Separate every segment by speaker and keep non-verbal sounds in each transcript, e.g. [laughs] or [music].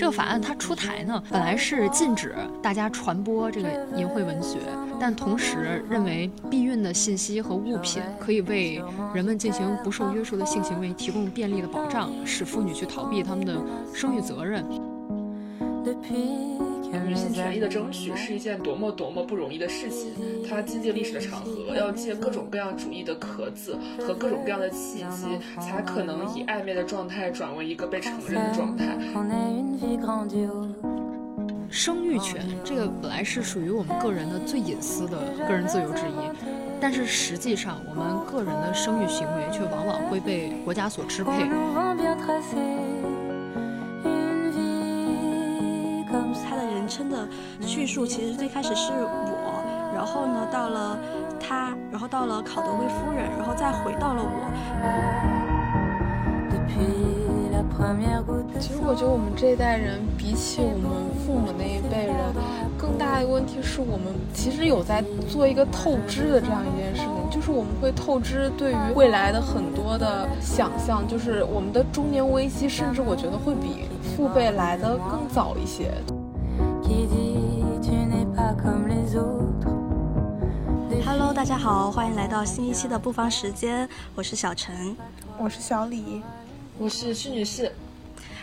Speaker 1: 这个法案它出台呢，本来是禁止大家传播这个淫秽文学，但同时认为避孕的信息和物品可以为人们进行不受约束的性行为提供便利的保障，使妇女去逃避他们的生育责任。
Speaker 2: 女性权益的争取是一件多么多么不容易的事情。它经历历史的长河，要借各种各样主义的壳子和各种各样的契机，才可能以暧昧的状态转为一个被承认的状态。
Speaker 1: 生育权这个本来是属于我们个人的最隐私的个人自由之一，但是实际上我们个人的生育行为却往往会被国家所支配。
Speaker 3: 叙述其实最开始是我，然后呢到了他，然后到了考德威夫人，然后再回到了我。
Speaker 4: 其实我觉得我们这一代人比起我们父母那一辈人，更大的问题是我们其实有在做一个透支的这样一件事情，就是我们会透支对于未来的很多的想象，就是我们的中年危机，甚至我觉得会比父辈来的更早一些。
Speaker 3: Hello，大家好，欢迎来到新一期的不妨时间，我是小陈，
Speaker 4: 我是小李，
Speaker 2: 我是徐女士。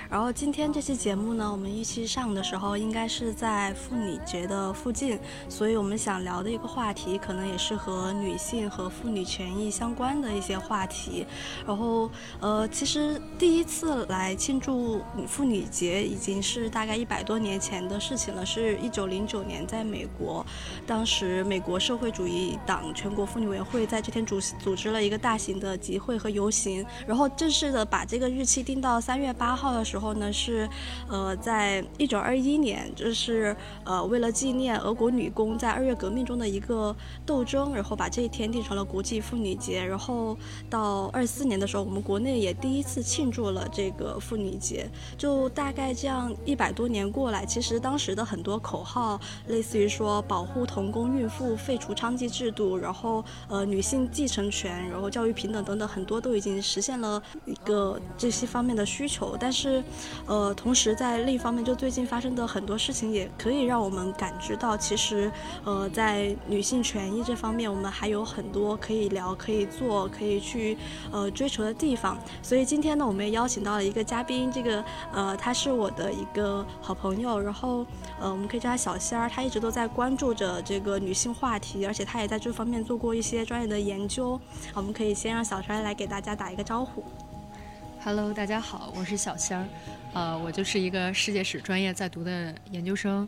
Speaker 3: 然后今天这期节目呢，我们预期上的时候应该是在妇女节的附近，所以我们想聊的一个话题，可能也是和女性和妇女权益相关的一些话题。然后，呃，其实第一次来庆祝妇女节已经是大概一百多年前的事情了，是一九零九年在美国，当时美国社会主义党全国妇女委员会在这天组组织了一个大型的集会和游行，然后正式的把这个日期定到三月八号的时候。然后呢是，呃，在一九二一年，就是呃为了纪念俄国女工在二月革命中的一个斗争，然后把这一天定成了国际妇女节。然后到二四年的时候，我们国内也第一次庆祝了这个妇女节。就大概这样一百多年过来，其实当时的很多口号，类似于说保护童工孕妇、废除娼妓制度，然后呃女性继承权，然后教育平等等等，很多都已经实现了一个这些方面的需求，但是。呃，同时在另一方面，就最近发生的很多事情，也可以让我们感知到，其实，呃，在女性权益这方面，我们还有很多可以聊、可以做、可以去呃追求的地方。所以今天呢，我们也邀请到了一个嘉宾，这个呃，他是我的一个好朋友，然后呃，我们可以叫他小仙儿，他一直都在关注着这个女性话题，而且他也在这方面做过一些专业的研究。我们可以先让小仙儿来给大家打一个招呼。
Speaker 1: Hello，大家好，我是小仙儿，呃，我就是一个世界史专业在读的研究生，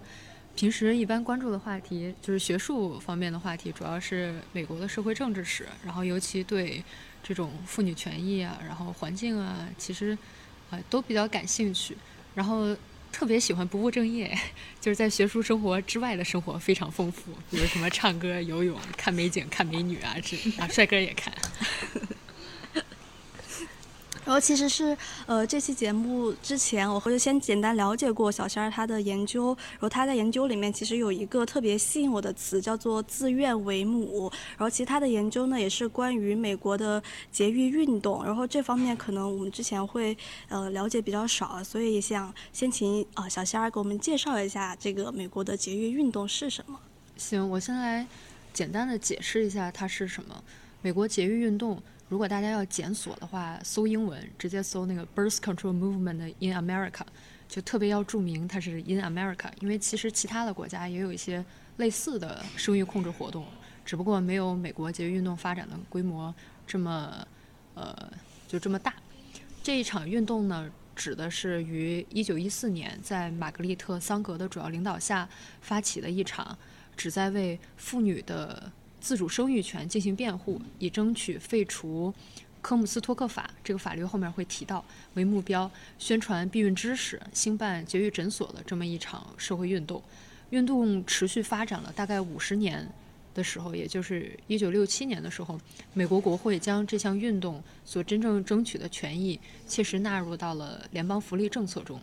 Speaker 1: 平时一般关注的话题就是学术方面的话题，主要是美国的社会政治史，然后尤其对这种妇女权益啊，然后环境啊，其实啊都比较感兴趣，然后特别喜欢不务正业，就是在学术生活之外的生活非常丰富，比如什么唱歌、游泳、看美景、看美女啊，这啊帅哥也看。
Speaker 3: 然后其实是，呃，这期节目之前，我就先简单了解过小仙儿他的研究。然后他在研究里面其实有一个特别吸引我的词，叫做“自愿为母”。然后其他的研究呢，也是关于美国的节育运动。然后这方面可能我们之前会呃了解比较少，所以想先请啊小仙儿给我们介绍一下这个美国的节育运动是什么。
Speaker 1: 行，我先来简单的解释一下它是什么。美国节育运动。如果大家要检索的话，搜英文直接搜那个 birth control movement in America，就特别要注明它是 in America，因为其实其他的国家也有一些类似的生育控制活动，只不过没有美国节育运动发展的规模这么，呃，就这么大。这一场运动呢，指的是于1914年在玛格丽特·桑格的主要领导下发起的一场，旨在为妇女的。自主生育权进行辩护，以争取废除科姆斯托克法这个法律后面会提到为目标，宣传避孕知识，兴办节育诊所的这么一场社会运动。运动持续发展了大概五十年的时候，也就是一九六七年的时候，美国国会将这项运动所真正争取的权益切实纳入到了联邦福利政策中。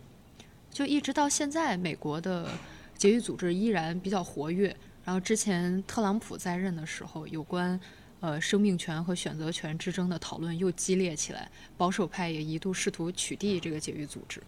Speaker 1: 就一直到现在，美国的节育组织依然比较活跃。然后之前特朗普在任的时候，有关呃生命权和选择权之争的讨论又激烈起来，保守派也一度试图取缔这个解育组织。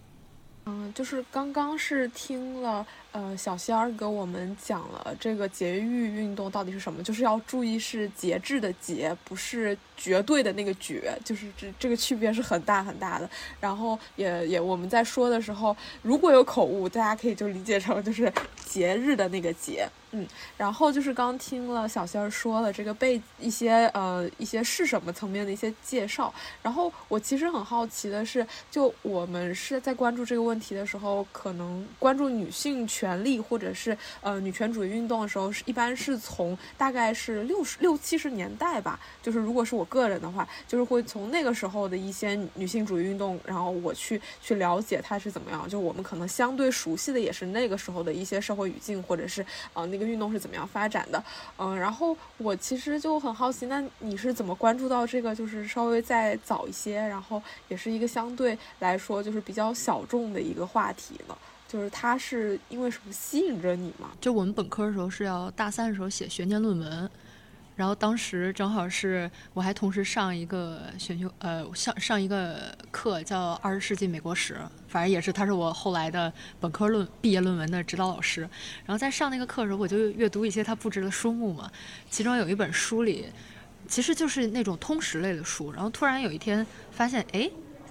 Speaker 4: 嗯，就是刚刚是听了。呃，小仙儿给我们讲了这个节育运动到底是什么，就是要注意是节制的节，不是绝对的那个绝，就是这这个区别是很大很大的。然后也也我们在说的时候，如果有口误，大家可以就理解成就是节日的那个节。嗯，然后就是刚听了小仙儿说了这个被一些呃一些是什么层面的一些介绍，然后我其实很好奇的是，就我们是在关注这个问题的时候，可能关注女性权权利或者是呃女权主义运动的时候，是一般是从大概是六十六七十年代吧，就是如果是我个人的话，就是会从那个时候的一些女性主义运动，然后我去去了解它是怎么样，就我们可能相对熟悉的也是那个时候的一些社会语境，或者是呃那。个运动是怎么样发展的？嗯，然后我其实就很好奇，那你是怎么关注到这个？就是稍微再早一些，然后也是一个相对来说就是比较小众的一个话题呢？就是它是因为什么吸引着你吗？
Speaker 1: 就我们本科的时候是要大三的时候写学年论文。然后当时正好是我还同时上一个选修，呃，上上一个课叫二十世纪美国史，反正也是他是我后来的本科论毕业论文的指导老师。然后在上那个课的时候，我就阅读一些他布置的书目嘛，其中有一本书里，其实就是那种通识类的书。然后突然有一天发现，哎。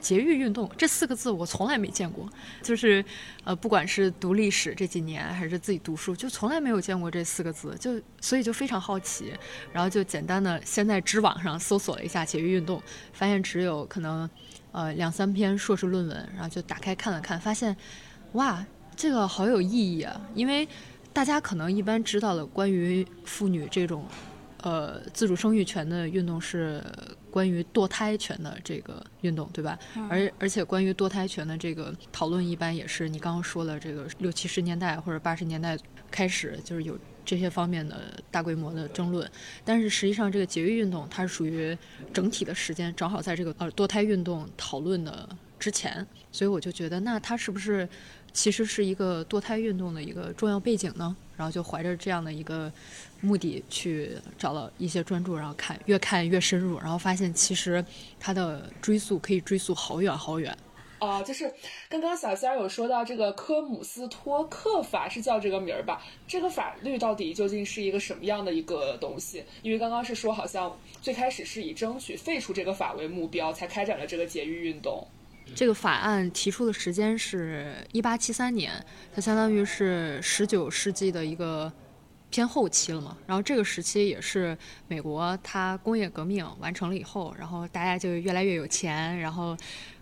Speaker 1: 节育运动这四个字我从来没见过，就是，呃，不管是读历史这几年，还是自己读书，就从来没有见过这四个字，就所以就非常好奇，然后就简单的先在知网上搜索了一下节育运动，发现只有可能，呃，两三篇硕士论文，然后就打开看了看，发现，哇，这个好有意义啊，因为大家可能一般知道的关于妇女这种。呃，自主生育权的运动是关于堕胎权的这个运动，对吧？而而且关于堕胎权的这个讨论，一般也是你刚刚说的这个六七十年代或者八十年代开始，就是有这些方面的大规模的争论。但是实际上，这个节育运动它是属于整体的时间，正好在这个呃堕胎运动讨论的之前，所以我就觉得，那它是不是其实是一个堕胎运动的一个重要背景呢？然后就怀着这样的一个。目的去找了一些专注，然后看，越看越深入，然后发现其实它的追溯可以追溯好远好远。
Speaker 2: 哦，就是刚刚小仙儿有说到这个科姆斯托克法是叫这个名儿吧？这个法律到底究竟是一个什么样的一个东西？因为刚刚是说好像最开始是以争取废除这个法为目标，才开展了这个节育运动。
Speaker 1: 这个法案提出的时间是一八七三年，它相当于是十九世纪的一个。偏后期了嘛，然后这个时期也是美国它工业革命完成了以后，然后大家就越来越有钱，然后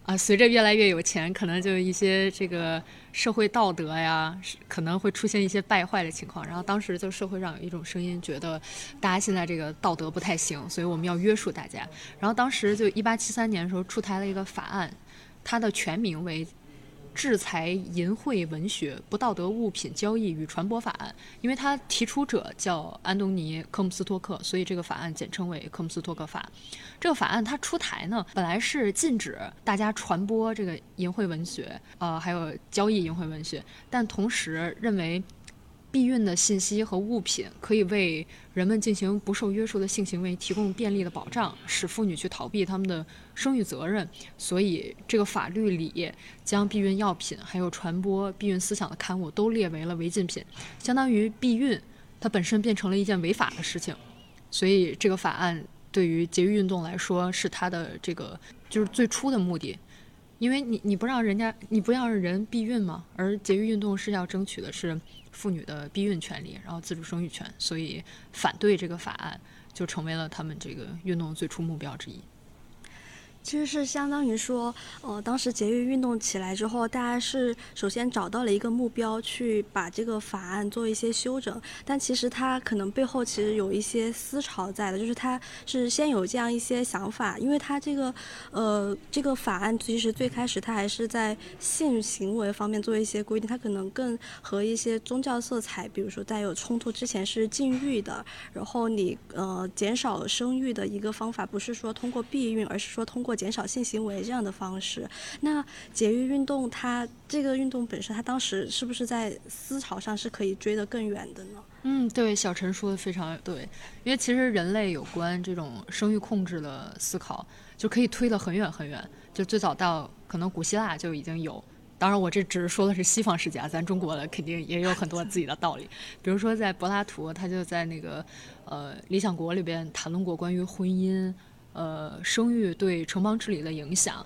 Speaker 1: 啊，随着越来越有钱，可能就一些这个社会道德呀，可能会出现一些败坏的情况。然后当时就社会上有一种声音，觉得大家现在这个道德不太行，所以我们要约束大家。然后当时就一八七三年的时候出台了一个法案，它的全名为。制裁淫秽文学、不道德物品交易与传播法案，因为它提出者叫安东尼·科姆斯托克，所以这个法案简称为科姆斯托克法。这个法案它出台呢，本来是禁止大家传播这个淫秽文学，呃，还有交易淫秽文学，但同时认为。避孕的信息和物品可以为人们进行不受约束的性行为提供便利的保障，使妇女去逃避他们的生育责任。所以，这个法律里将避孕药品还有传播避孕思想的刊物都列为了违禁品，相当于避孕它本身变成了一件违法的事情。所以，这个法案对于节育运动来说是它的这个就是最初的目的，因为你你不让人家你不让人避孕嘛，而节育运动是要争取的是。妇女的避孕权利，然后自主生育权，所以反对这个法案就成为了他们这个运动最初目标之一。
Speaker 3: 其实是相当于说，呃，当时节育运动起来之后，大家是首先找到了一个目标，去把这个法案做一些修整。但其实它可能背后其实有一些思潮在的，就是它是先有这样一些想法，因为它这个，呃，这个法案其实最开始它还是在性行为方面做一些规定，它可能更和一些宗教色彩，比如说带有冲突之前是禁欲的，然后你呃减少生育的一个方法不是说通过避孕，而是说通过。减少性行为这样的方式，那节育运动它这个运动本身，它当时是不是在思潮上是可以追得更远的呢？
Speaker 1: 嗯，对，小陈说的非常对，因为其实人类有关这种生育控制的思考，就可以推得很远很远，就最早到可能古希腊就已经有。当然，我这只是说的是西方世界，咱中国的肯定也有很多自己的道理。比如说，在柏拉图，他就在那个呃《理想国》里边谈论过关于婚姻、呃生育对城邦治理的影响。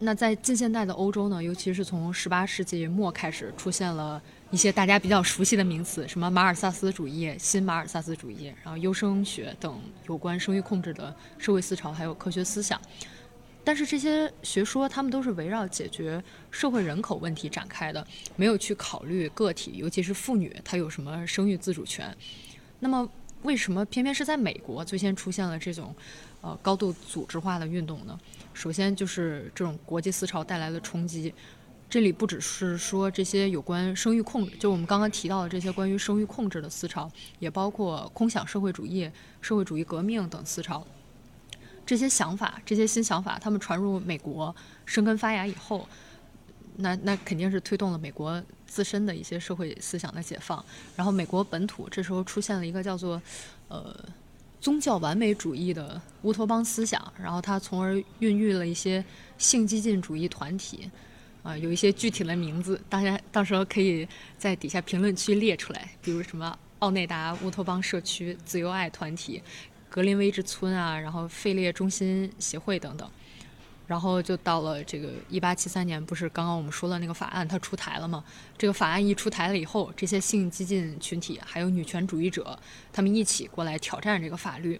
Speaker 1: 那在近现代的欧洲呢，尤其是从十八世纪末开始，出现了一些大家比较熟悉的名词，什么马尔萨斯主义、新马尔萨斯主义，然后优生学等有关生育控制的社会思潮，还有科学思想。但是这些学说，他们都是围绕解决社会人口问题展开的，没有去考虑个体，尤其是妇女，她有什么生育自主权。那么，为什么偏偏是在美国最先出现了这种呃高度组织化的运动呢？首先就是这种国际思潮带来的冲击。这里不只是说这些有关生育控制，就我们刚刚提到的这些关于生育控制的思潮，也包括空想社会主义、社会主义革命等思潮。这些想法，这些新想法，他们传入美国，生根发芽以后，那那肯定是推动了美国自身的一些社会思想的解放。然后，美国本土这时候出现了一个叫做呃宗教完美主义的乌托邦思想，然后它从而孕育了一些性激进主义团体，啊，有一些具体的名字，大家到时候可以在底下评论区列出来，比如什么奥内达乌托邦社区、自由爱团体。格林威治村啊，然后费列中心协会等等，然后就到了这个一八七三年，不是刚刚我们说的那个法案它出台了吗？这个法案一出台了以后，这些性激进群体还有女权主义者，他们一起过来挑战这个法律，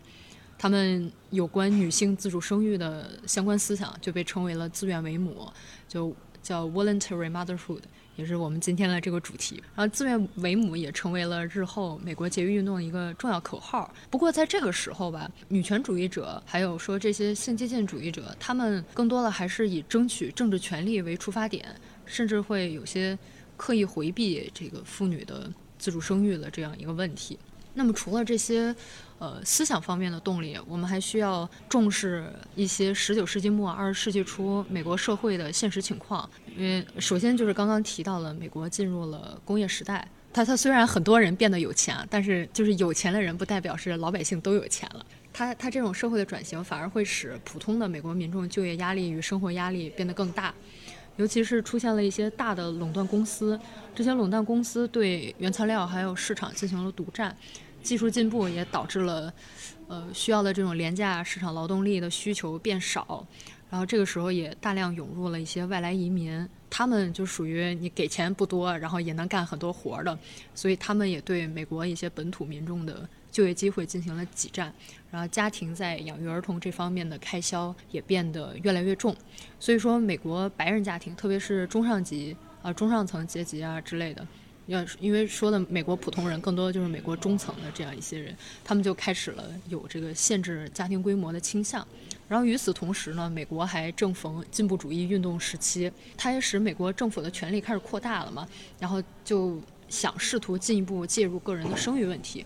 Speaker 1: 他们有关女性自主生育的相关思想就被称为了自愿为母，就叫 voluntary motherhood。也是我们今天的这个主题，然后自愿为母也成为了日后美国节育运动的一个重要口号。不过在这个时候吧，女权主义者还有说这些性激进主义者，他们更多的还是以争取政治权利为出发点，甚至会有些刻意回避这个妇女的自主生育的这样一个问题。那么除了这些。呃，思想方面的动力，我们还需要重视一些十九世纪末二十世纪初美国社会的现实情况。因为首先就是刚刚提到了美国进入了工业时代，它它虽然很多人变得有钱，但是就是有钱的人不代表是老百姓都有钱了。它它这种社会的转型反而会使普通的美国民众就业压力与生活压力变得更大，尤其是出现了一些大的垄断公司，这些垄断公司对原材料还有市场进行了独占。技术进步也导致了，呃，需要的这种廉价市场劳动力的需求变少，然后这个时候也大量涌入了一些外来移民，他们就属于你给钱不多，然后也能干很多活儿的，所以他们也对美国一些本土民众的就业机会进行了挤占，然后家庭在养育儿童这方面的开销也变得越来越重，所以说美国白人家庭，特别是中上级啊、中上层阶级啊之类的。要因为说的美国普通人更多的就是美国中层的这样一些人，他们就开始了有这个限制家庭规模的倾向。然后与此同时呢，美国还正逢进步主义运动时期，它也使美国政府的权力开始扩大了嘛。然后就想试图进一步介入个人的生育问题。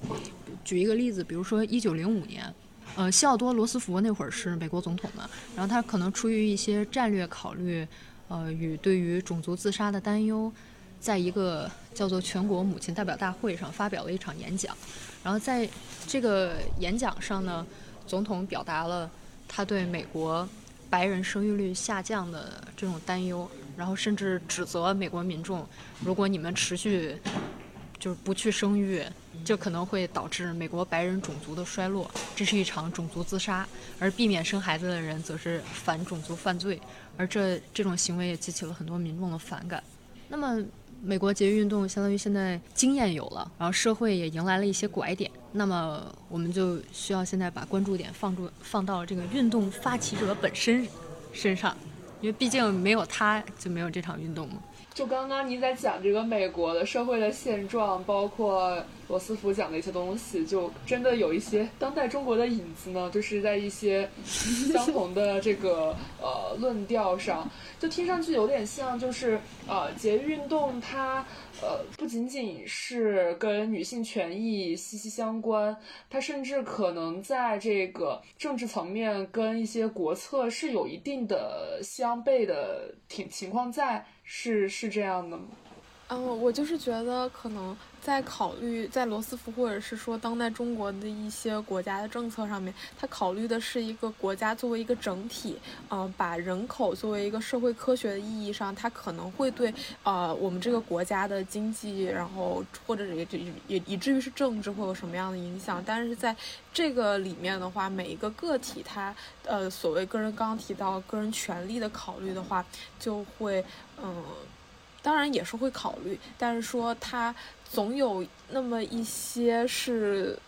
Speaker 1: 举一个例子，比如说一九零五年，呃，西奥多·罗斯福那会儿是美国总统嘛，然后他可能出于一些战略考虑，呃，与对于种族自杀的担忧。在一个叫做全国母亲代表大会上发表了一场演讲，然后在这个演讲上呢，总统表达了他对美国白人生育率下降的这种担忧，然后甚至指责美国民众，如果你们持续就是不去生育，就可能会导致美国白人种族的衰落，这是一场种族自杀，而避免生孩子的人则是反种族犯罪，而这这种行为也激起了很多民众的反感。那么。美国节育运动相当于现在经验有了，然后社会也迎来了一些拐点，那么我们就需要现在把关注点放住放到这个运动发起者本身身上，因为毕竟没有他就没有这场运动嘛。
Speaker 2: 就刚刚你在讲这个美国的社会的现状，包括罗斯福讲的一些东西，就真的有一些当代中国的影子呢，就是在一些相同的这个呃论调上，就听上去有点像，就是呃节育运动它呃不仅仅是跟女性权益息息相关，它甚至可能在这个政治层面跟一些国策是有一定的相悖的情情况在。是是这样的吗？
Speaker 4: 嗯，我就是觉得可能在考虑在罗斯福或者是说当代中国的一些国家的政策上面，他考虑的是一个国家作为一个整体，嗯，把人口作为一个社会科学的意义上，它可能会对呃我们这个国家的经济，然后或者也也也以至于是政治会有什么样的影响。但是在这个里面的话，每一个个体他呃所谓个人刚刚提到个人权利的考虑的话，就会嗯。当然也是会考虑，但是说他总有那么一些是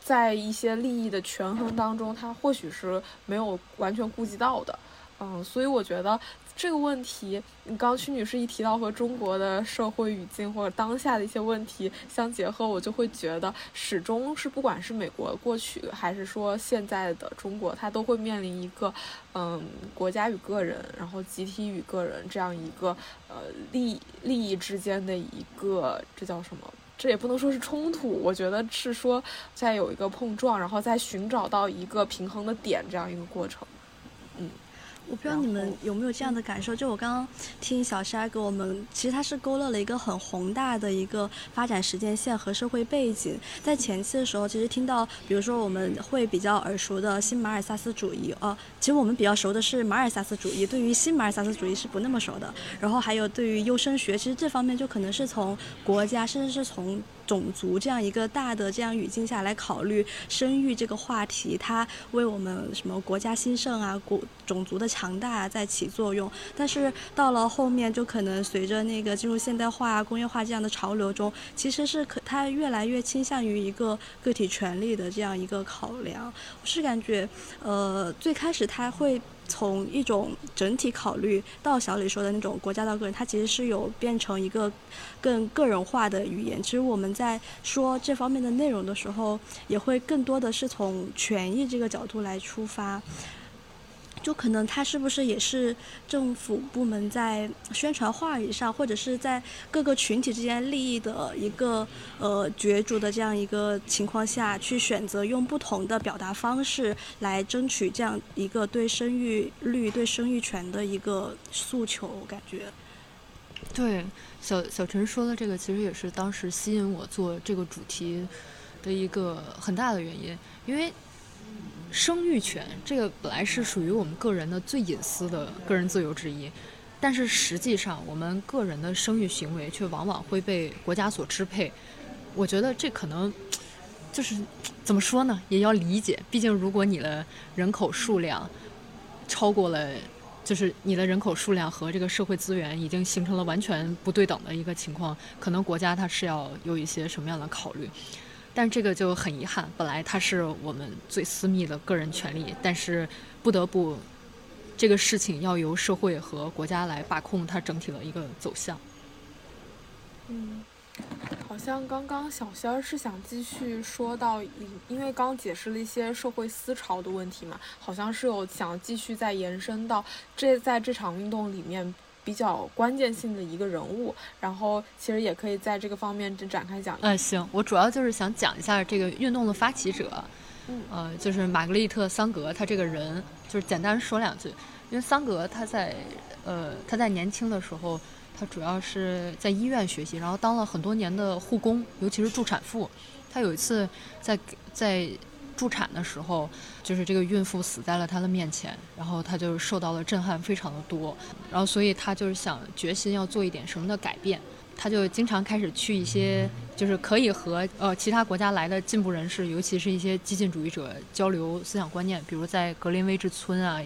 Speaker 4: 在一些利益的权衡当中，他或许是没有完全顾及到的，嗯，所以我觉得。这个问题，你刚曲女士一提到和中国的社会语境或者当下的一些问题相结合，我就会觉得始终是不管是美国过去还是说现在的中国，它都会面临一个，嗯，国家与个人，然后集体与个人这样一个呃利利益之间的一个这叫什么？这也不能说是冲突，我觉得是说在有一个碰撞，然后再寻找到一个平衡的点这样一个过程，嗯。
Speaker 3: 我不知道你们有没有这样的感受，就我刚刚听小沙给我们，其实他是勾勒了一个很宏大的一个发展时间线和社会背景。在前期的时候，其实听到，比如说我们会比较耳熟的新马尔萨斯主义，呃，其实我们比较熟的是马尔萨斯主义，对于新马尔萨斯主义是不那么熟的。然后还有对于优生学，其实这方面就可能是从国家，甚至是从。种族这样一个大的这样语境下来考虑生育这个话题，它为我们什么国家兴盛啊、国种族的强大啊在起作用。但是到了后面，就可能随着那个进入现代化、工业化这样的潮流中，其实是可它越来越倾向于一个个体权利的这样一个考量。我是感觉，呃，最开始它会。从一种整体考虑到小李说的那种国家到个人，它其实是有变成一个更个人化的语言。其实我们在说这方面的内容的时候，也会更多的是从权益这个角度来出发。就可能他是不是也是政府部门在宣传话语上，或者是在各个群体之间利益的一个呃角逐的这样一个情况下去选择用不同的表达方式来争取这样一个对生育率、对生育权的一个诉求？我感觉。
Speaker 1: 对，小小陈说的这个其实也是当时吸引我做这个主题的一个很大的原因，因为。生育权这个本来是属于我们个人的最隐私的个人自由之一，但是实际上我们个人的生育行为却往往会被国家所支配。我觉得这可能就是怎么说呢，也要理解。毕竟如果你的人口数量超过了，就是你的人口数量和这个社会资源已经形成了完全不对等的一个情况，可能国家它是要有一些什么样的考虑。但这个就很遗憾，本来它是我们最私密的个人权利，但是不得不，这个事情要由社会和国家来把控它整体的一个走向。
Speaker 4: 嗯，好像刚刚小仙儿是想继续说到，因为刚解释了一些社会思潮的问题嘛，好像是有想继续再延伸到这在这场运动里面。比较关键性的一个人物，然后其实也可以在这个方面展开讲。
Speaker 1: 嗯，行，我主要就是想讲一下这个运动的发起者，
Speaker 4: 嗯，
Speaker 1: 呃，就是玛格丽特·桑格，他这个人就是简单说两句。因为桑格他在呃他在年轻的时候，他主要是在医院学习，然后当了很多年的护工，尤其是助产妇。他有一次在在。助产的时候，就是这个孕妇死在了他的面前，然后他就受到了震撼，非常的多。然后，所以他就是想决心要做一点什么的改变。他就经常开始去一些，就是可以和呃其他国家来的进步人士，尤其是一些激进主义者交流思想观念，比如在格林威治村啊，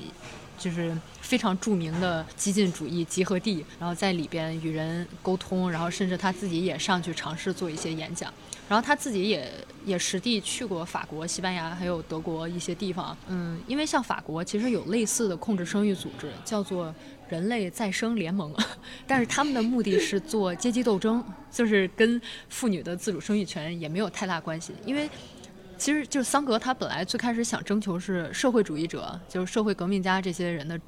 Speaker 1: 就是非常著名的激进主义集合地，然后在里边与人沟通，然后甚至他自己也上去尝试做一些演讲。然后他自己也也实地去过法国、西班牙还有德国一些地方，嗯，因为像法国其实有类似的控制生育组织，叫做人类再生联盟，[laughs] 但是他们的目的是做阶级斗争，就是跟妇女的自主生育权也没有太大关系。因为其实就是桑格他本来最开始想征求是社会主义者，就是社会革命家这些人的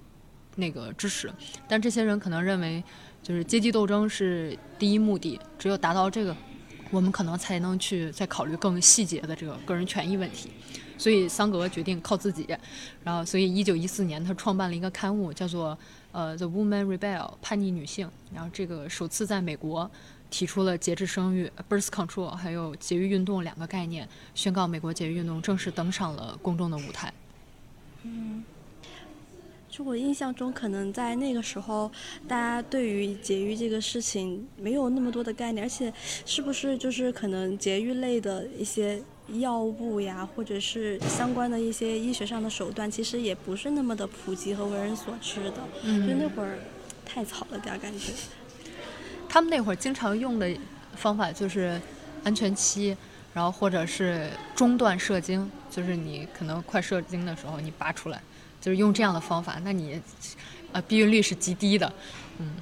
Speaker 1: 那个支持，但这些人可能认为就是阶级斗争是第一目的，只有达到这个。我们可能才能去再考虑更细节的这个个人权益问题，所以桑格决定靠自己，然后所以一九一四年他创办了一个刊物，叫做呃《The Woman Rebel》叛逆女性，然后这个首次在美国提出了节制生育 （birth control） 还有节育运动两个概念，宣告美国节育运动正式登上了公众的舞台。
Speaker 3: 嗯。就我印象中，可能在那个时候，大家对于节育这个事情没有那么多的概念，而且是不是就是可能节育类的一些药物呀，或者是相关的一些医学上的手段，其实也不是那么的普及和为人所知的。
Speaker 1: 嗯，
Speaker 3: 就那会儿太早了点感觉。
Speaker 1: 他们那会儿经常用的方法就是安全期，然后或者是中断射精，就是你可能快射精的时候你拔出来。就是用这样的方法，那你，呃，避孕率是极低的，嗯。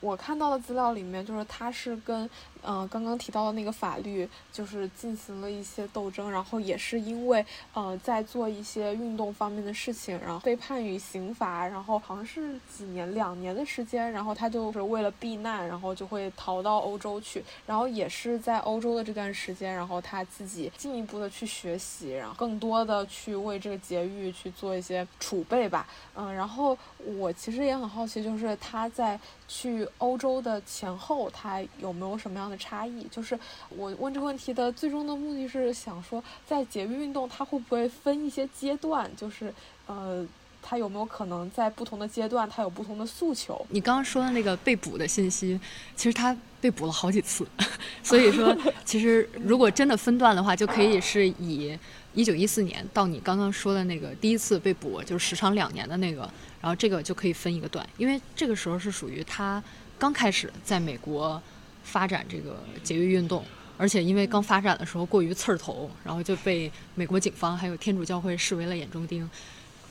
Speaker 4: 我看到的资料里面，就是它是跟。嗯，刚刚提到的那个法律就是进行了一些斗争，然后也是因为呃在做一些运动方面的事情，然后被判于刑罚，然后好像是几年两年的时间，然后他就是为了避难，然后就会逃到欧洲去，然后也是在欧洲的这段时间，然后他自己进一步的去学习，然后更多的去为这个节育去做一些储备吧。嗯，然后我其实也很好奇，就是他在去欧洲的前后，他有没有什么样的？差异就是我问这个问题的最终的目的是想说，在节育运动它会不会分一些阶段？就是呃，它有没有可能在不同的阶段它有不同的诉求？
Speaker 1: 你刚刚说的那个被捕的信息，其实他被捕了好几次，[laughs] 所以说 [laughs] 其实如果真的分段的话，就可以是以一九一四年到你刚刚说的那个第一次被捕，就是时长两年的那个，然后这个就可以分一个段，因为这个时候是属于他刚开始在美国。发展这个节育运动，而且因为刚发展的时候过于刺儿头，然后就被美国警方还有天主教会视为了眼中钉。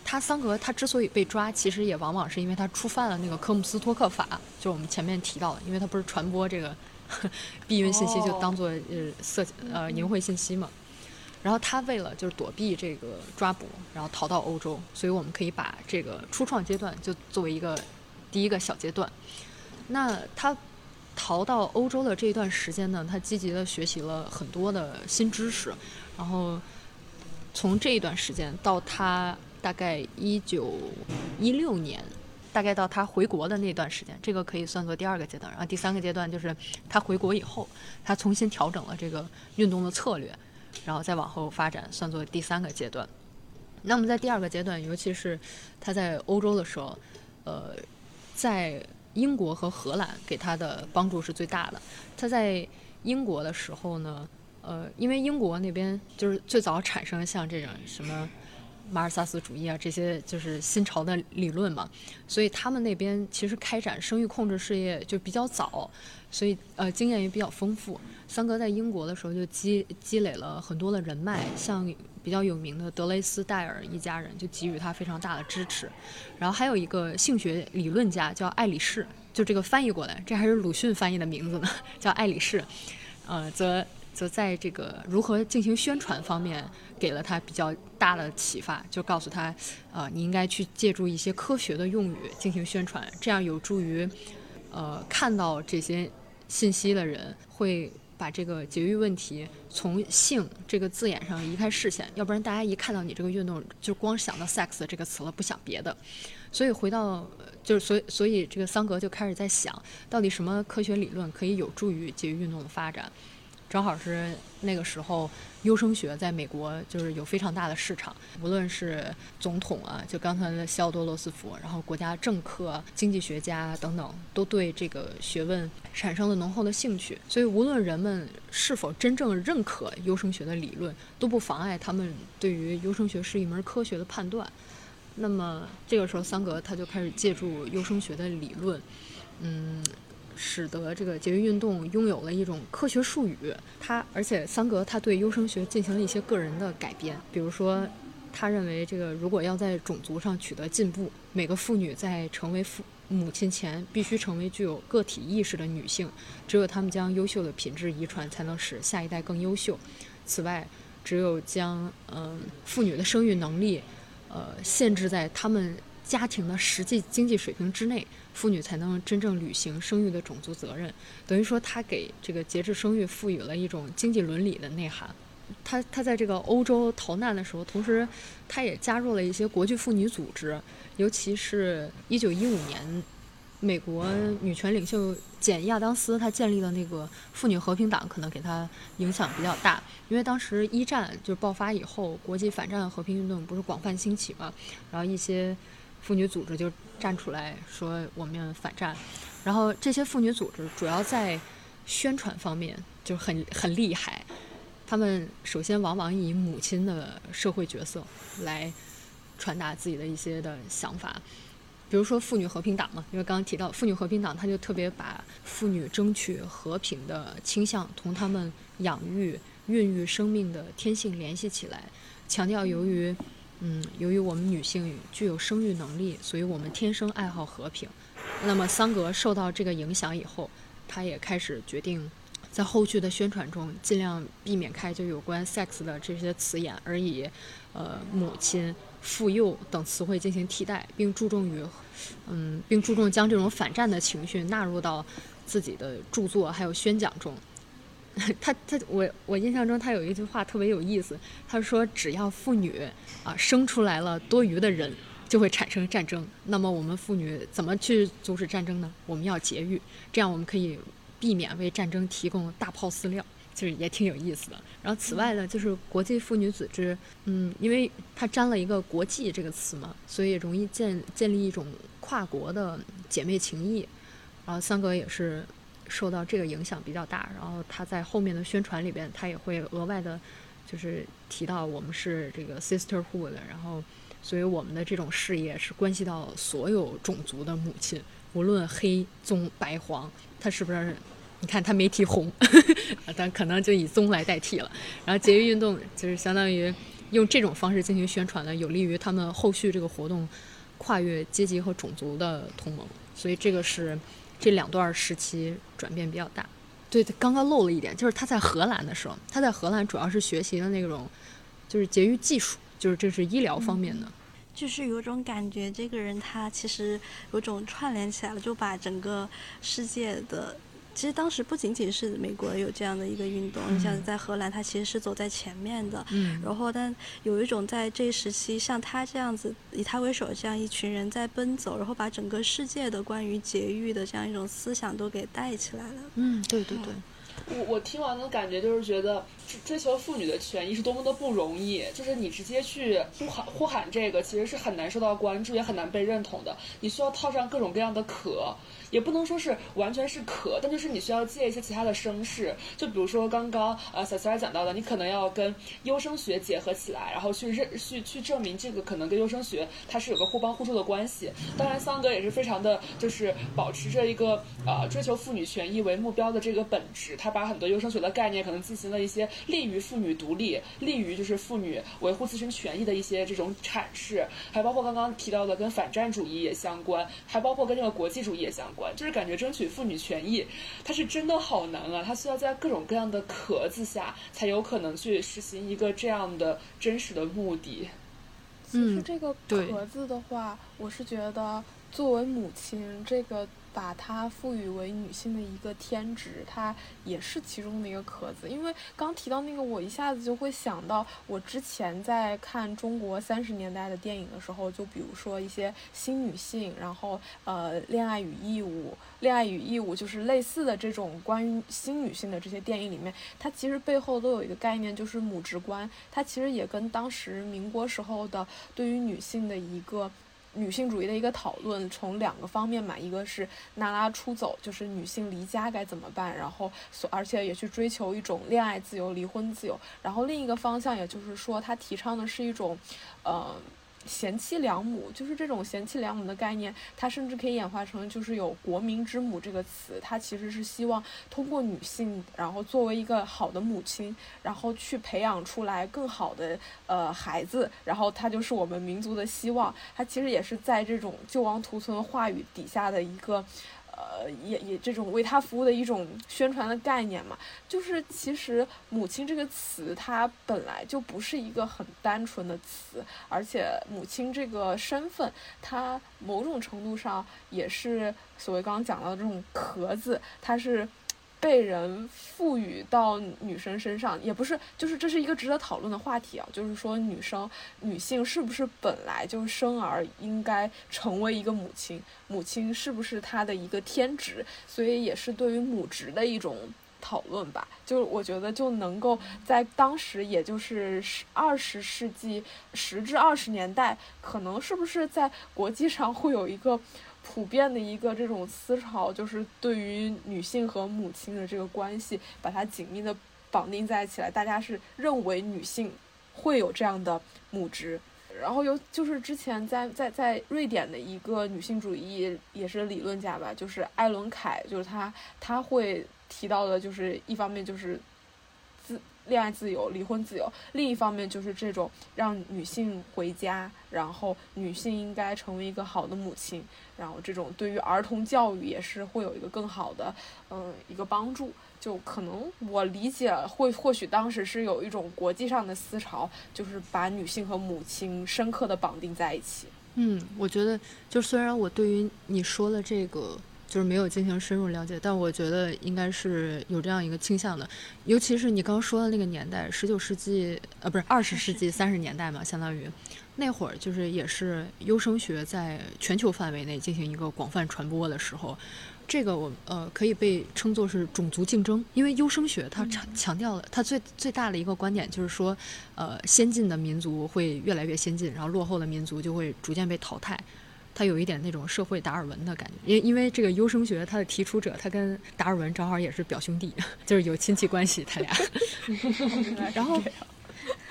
Speaker 1: 他桑格他之所以被抓，其实也往往是因为他触犯了那个科姆斯托克法，就是我们前面提到的，因为他不是传播这个 [laughs] 避孕信息就当做呃色呃淫秽信息嘛。然后他为了就是躲避这个抓捕，然后逃到欧洲，所以我们可以把这个初创阶段就作为一个第一个小阶段。那他。逃到欧洲的这一段时间呢，他积极的学习了很多的新知识，然后从这一段时间到他大概一九一六年，大概到他回国的那段时间，这个可以算作第二个阶段。然后第三个阶段就是他回国以后，他重新调整了这个运动的策略，然后再往后发展，算作第三个阶段。那么在第二个阶段，尤其是他在欧洲的时候，呃，在。英国和荷兰给他的帮助是最大的。他在英国的时候呢，呃，因为英国那边就是最早产生像这种什么马尔萨斯主义啊这些就是新潮的理论嘛，所以他们那边其实开展生育控制事业就比较早，所以呃经验也比较丰富。桑格在英国的时候就积积累了很多的人脉，像。比较有名的德雷斯戴尔一家人就给予他非常大的支持，然后还有一个性学理论家叫艾里士，就这个翻译过来，这还是鲁迅翻译的名字呢，[laughs] 叫艾里士，呃，则则在这个如何进行宣传方面给了他比较大的启发，就告诉他，呃，你应该去借助一些科学的用语进行宣传，这样有助于，呃，看到这些信息的人会。把这个节育问题从性这个字眼上移开视线，要不然大家一看到你这个运动就光想到 sex 这个词了，不想别的。所以回到就是所以所以这个桑格就开始在想到底什么科学理论可以有助于节育运动的发展。正好是那个时候，优生学在美国就是有非常大的市场。无论是总统啊，就刚才的西奥多·罗斯福，然后国家政客、经济学家等等，都对这个学问产生了浓厚的兴趣。所以，无论人们是否真正认可优生学的理论，都不妨碍他们对于优生学是一门科学的判断。那么，这个时候，桑格他就开始借助优生学的理论，嗯。使得这个节育运动拥有了一种科学术语。他而且桑格他对优生学进行了一些个人的改编，比如说，他认为这个如果要在种族上取得进步，每个妇女在成为父母亲前必须成为具有个体意识的女性，只有她们将优秀的品质遗传，才能使下一代更优秀。此外，只有将嗯妇女的生育能力，呃限制在她们家庭的实际经济水平之内。妇女才能真正履行生育的种族责任，等于说他给这个节制生育赋予了一种经济伦理的内涵。他他在这个欧洲逃难的时候，同时他也加入了一些国际妇女组织，尤其是一九一五年美国女权领袖简·亚当斯她建立的那个妇女和平党，可能给她影响比较大。因为当时一战就爆发以后，国际反战和平运动不是广泛兴起嘛，然后一些妇女组织就站出来说我们反战。然后这些妇女组织主要在宣传方面就很很厉害，他们首先往往以母亲的社会角色来传达自己的一些的想法。比如说妇女和平党嘛，因为刚刚提到妇女和平党，他就特别把妇女争取和平的倾向同他们养育、孕育生命的天性联系起来，强调由于，嗯由于我们女性具有生育能力，所以我们天生爱好和平。那么桑格受到这个影响以后，他也开始决定，在后续的宣传中尽量避免开就有关 sex 的这些词眼，而以，呃，母亲。妇幼等词汇进行替代，并注重于，嗯，并注重将这种反战的情绪纳入到自己的著作还有宣讲中。[laughs] 他他我我印象中他有一句话特别有意思，他说只要妇女啊生出来了多余的人，就会产生战争。那么我们妇女怎么去阻止战争呢？我们要节育，这样我们可以避免为战争提供大炮饲料。就是也挺有意思的。然后此外呢，就是国际妇女组织，嗯，因为它沾了一个“国际”这个词嘛，所以容易建建立一种跨国的姐妹情谊。然后桑格也是受到这个影响比较大。然后他在后面的宣传里边，他也会额外的，就是提到我们是这个 sisterhood，然后所以我们的这种事业是关系到所有种族的母亲，无论黑棕白黄，他是不是？你看他没提红，但可能就以棕来代替了。然后节育运动就是相当于用这种方式进行宣传的，有利于他们后续这个活动跨越阶级和种族的同盟。所以这个是这两段时期转变比较大。对，刚刚漏了一点，就是他在荷兰的时候，他在荷兰主要是学习的那种就是节育技术，就是这是医疗方面的。
Speaker 3: 就是有种感觉，这个人他其实有种串联起来了，就把整个世界的。其实当时不仅仅是美国有这样的一个运动，你像在荷兰，它其实是走在前面的。嗯。然后，但有一种在这一时期，像他这样子，以他为首的这样一群人在奔走，然后把整个世界的关于节育的这样一种思想都给带起来了。
Speaker 1: 嗯，对对对。
Speaker 2: 我我听完的感觉就是觉得追求妇女的权益是多么的不容易，就是你直接去呼喊呼喊这个，其实是很难受到关注，也很难被认同的。你需要套上各种各样的壳。也不能说是完全是可，但就是你需要借一些其他的声势，就比如说刚刚呃小塞尔讲到的，你可能要跟优生学结合起来，然后去认去去证明这个可能跟优生学它是有个互帮互助的关系。当然，桑格也是非常的，就是保持着一个呃追求妇女权益为目标的这个本质，他把很多优生学的概念可能进行了一些利于妇女独立、利于就是妇女维护自身权益的一些这种阐释，还包括刚刚提到的跟反战主义也相关，还包括跟这个国际主义也相关。就是感觉争取妇女权益，它是真的好难啊！它需要在各种各样的壳子下，才有可能去实行一个这样的真实的目的。
Speaker 4: 其实这个壳子的话，我是觉得作为母亲这个。把它赋予为女性的一个天职，它也是其中的一个壳子。因为刚提到那个，我一下子就会想到，我之前在看中国三十年代的电影的时候，就比如说一些新女性，然后呃，恋爱与义务，恋爱与义务就是类似的这种关于新女性的这些电影里面，它其实背后都有一个概念，就是母职观。它其实也跟当时民国时候的对于女性的一个。女性主义的一个讨论，从两个方面嘛，一个是娜拉出走，就是女性离家该怎么办，然后所而且也去追求一种恋爱自由、离婚自由，然后另一个方向，也就是说，他提倡的是一种，呃。贤妻良母就是这种贤妻良母的概念，它甚至可以演化成就是有国民之母这个词，它其实是希望通过女性，然后作为一个好的母亲，然后去培养出来更好的呃孩子，然后它就是我们民族的希望。它其实也是在这种救亡图存话语底下的一个。呃，也也这种为他服务的一种宣传的概念嘛，就是其实“母亲”这个词，它本来就不是一个很单纯的词，而且“母亲”这个身份，它某种程度上也是所谓刚刚讲到的这种壳子，它是被人赋予到女生身上，也不是，就是这是一个值得讨论的话题啊。就是说，女生、女性是不是本来就生而应该成为一个母亲？母亲是不是她的一个天职？所以也是对于母职的一种讨论吧。就我觉得就能够在当时，也就是二十世纪十至二十年代，可能是不是在国际上会有一个。普遍的一个这种思潮，就是对于女性和母亲的这个关系，把它紧密的绑定在一起来。大家是认为女性会有这样的母职，然后有就是之前在在在瑞典的一个女性主义也是理论家吧，就是艾伦凯，就是他他会提到的，就是一方面就是。恋爱自由、离婚自由，另一方面就是这种让女性回家，然后女性应该成为一个好的母亲，然后这种对于儿童教育也是会有一个更好的，嗯，一个帮助。就可能我理解，会或许当时是有一种国际上的思潮，就是把女性和母亲深刻的绑定在一起。
Speaker 1: 嗯，我觉得，就虽然我对于你说的这个。就是没有进行深入了解，但我觉得应该是有这样一个倾向的，尤其是你刚刚说的那个年代，十九世纪，呃，不是二十世纪三十年代嘛，相当于。那会儿就是也是优生学在全球范围内进行一个广泛传播的时候，这个我呃可以被称作是种族竞争，因为优生学它强强调了它最最大的一个观点就是说，呃，先进的民族会越来越先进，然后落后的民族就会逐渐被淘汰。他有一点那种社会达尔文的感觉，因因为这个优生学，它的提出者他跟达尔文正好也是表兄弟，[laughs] 就是有亲戚关系，他俩。[laughs] 然后，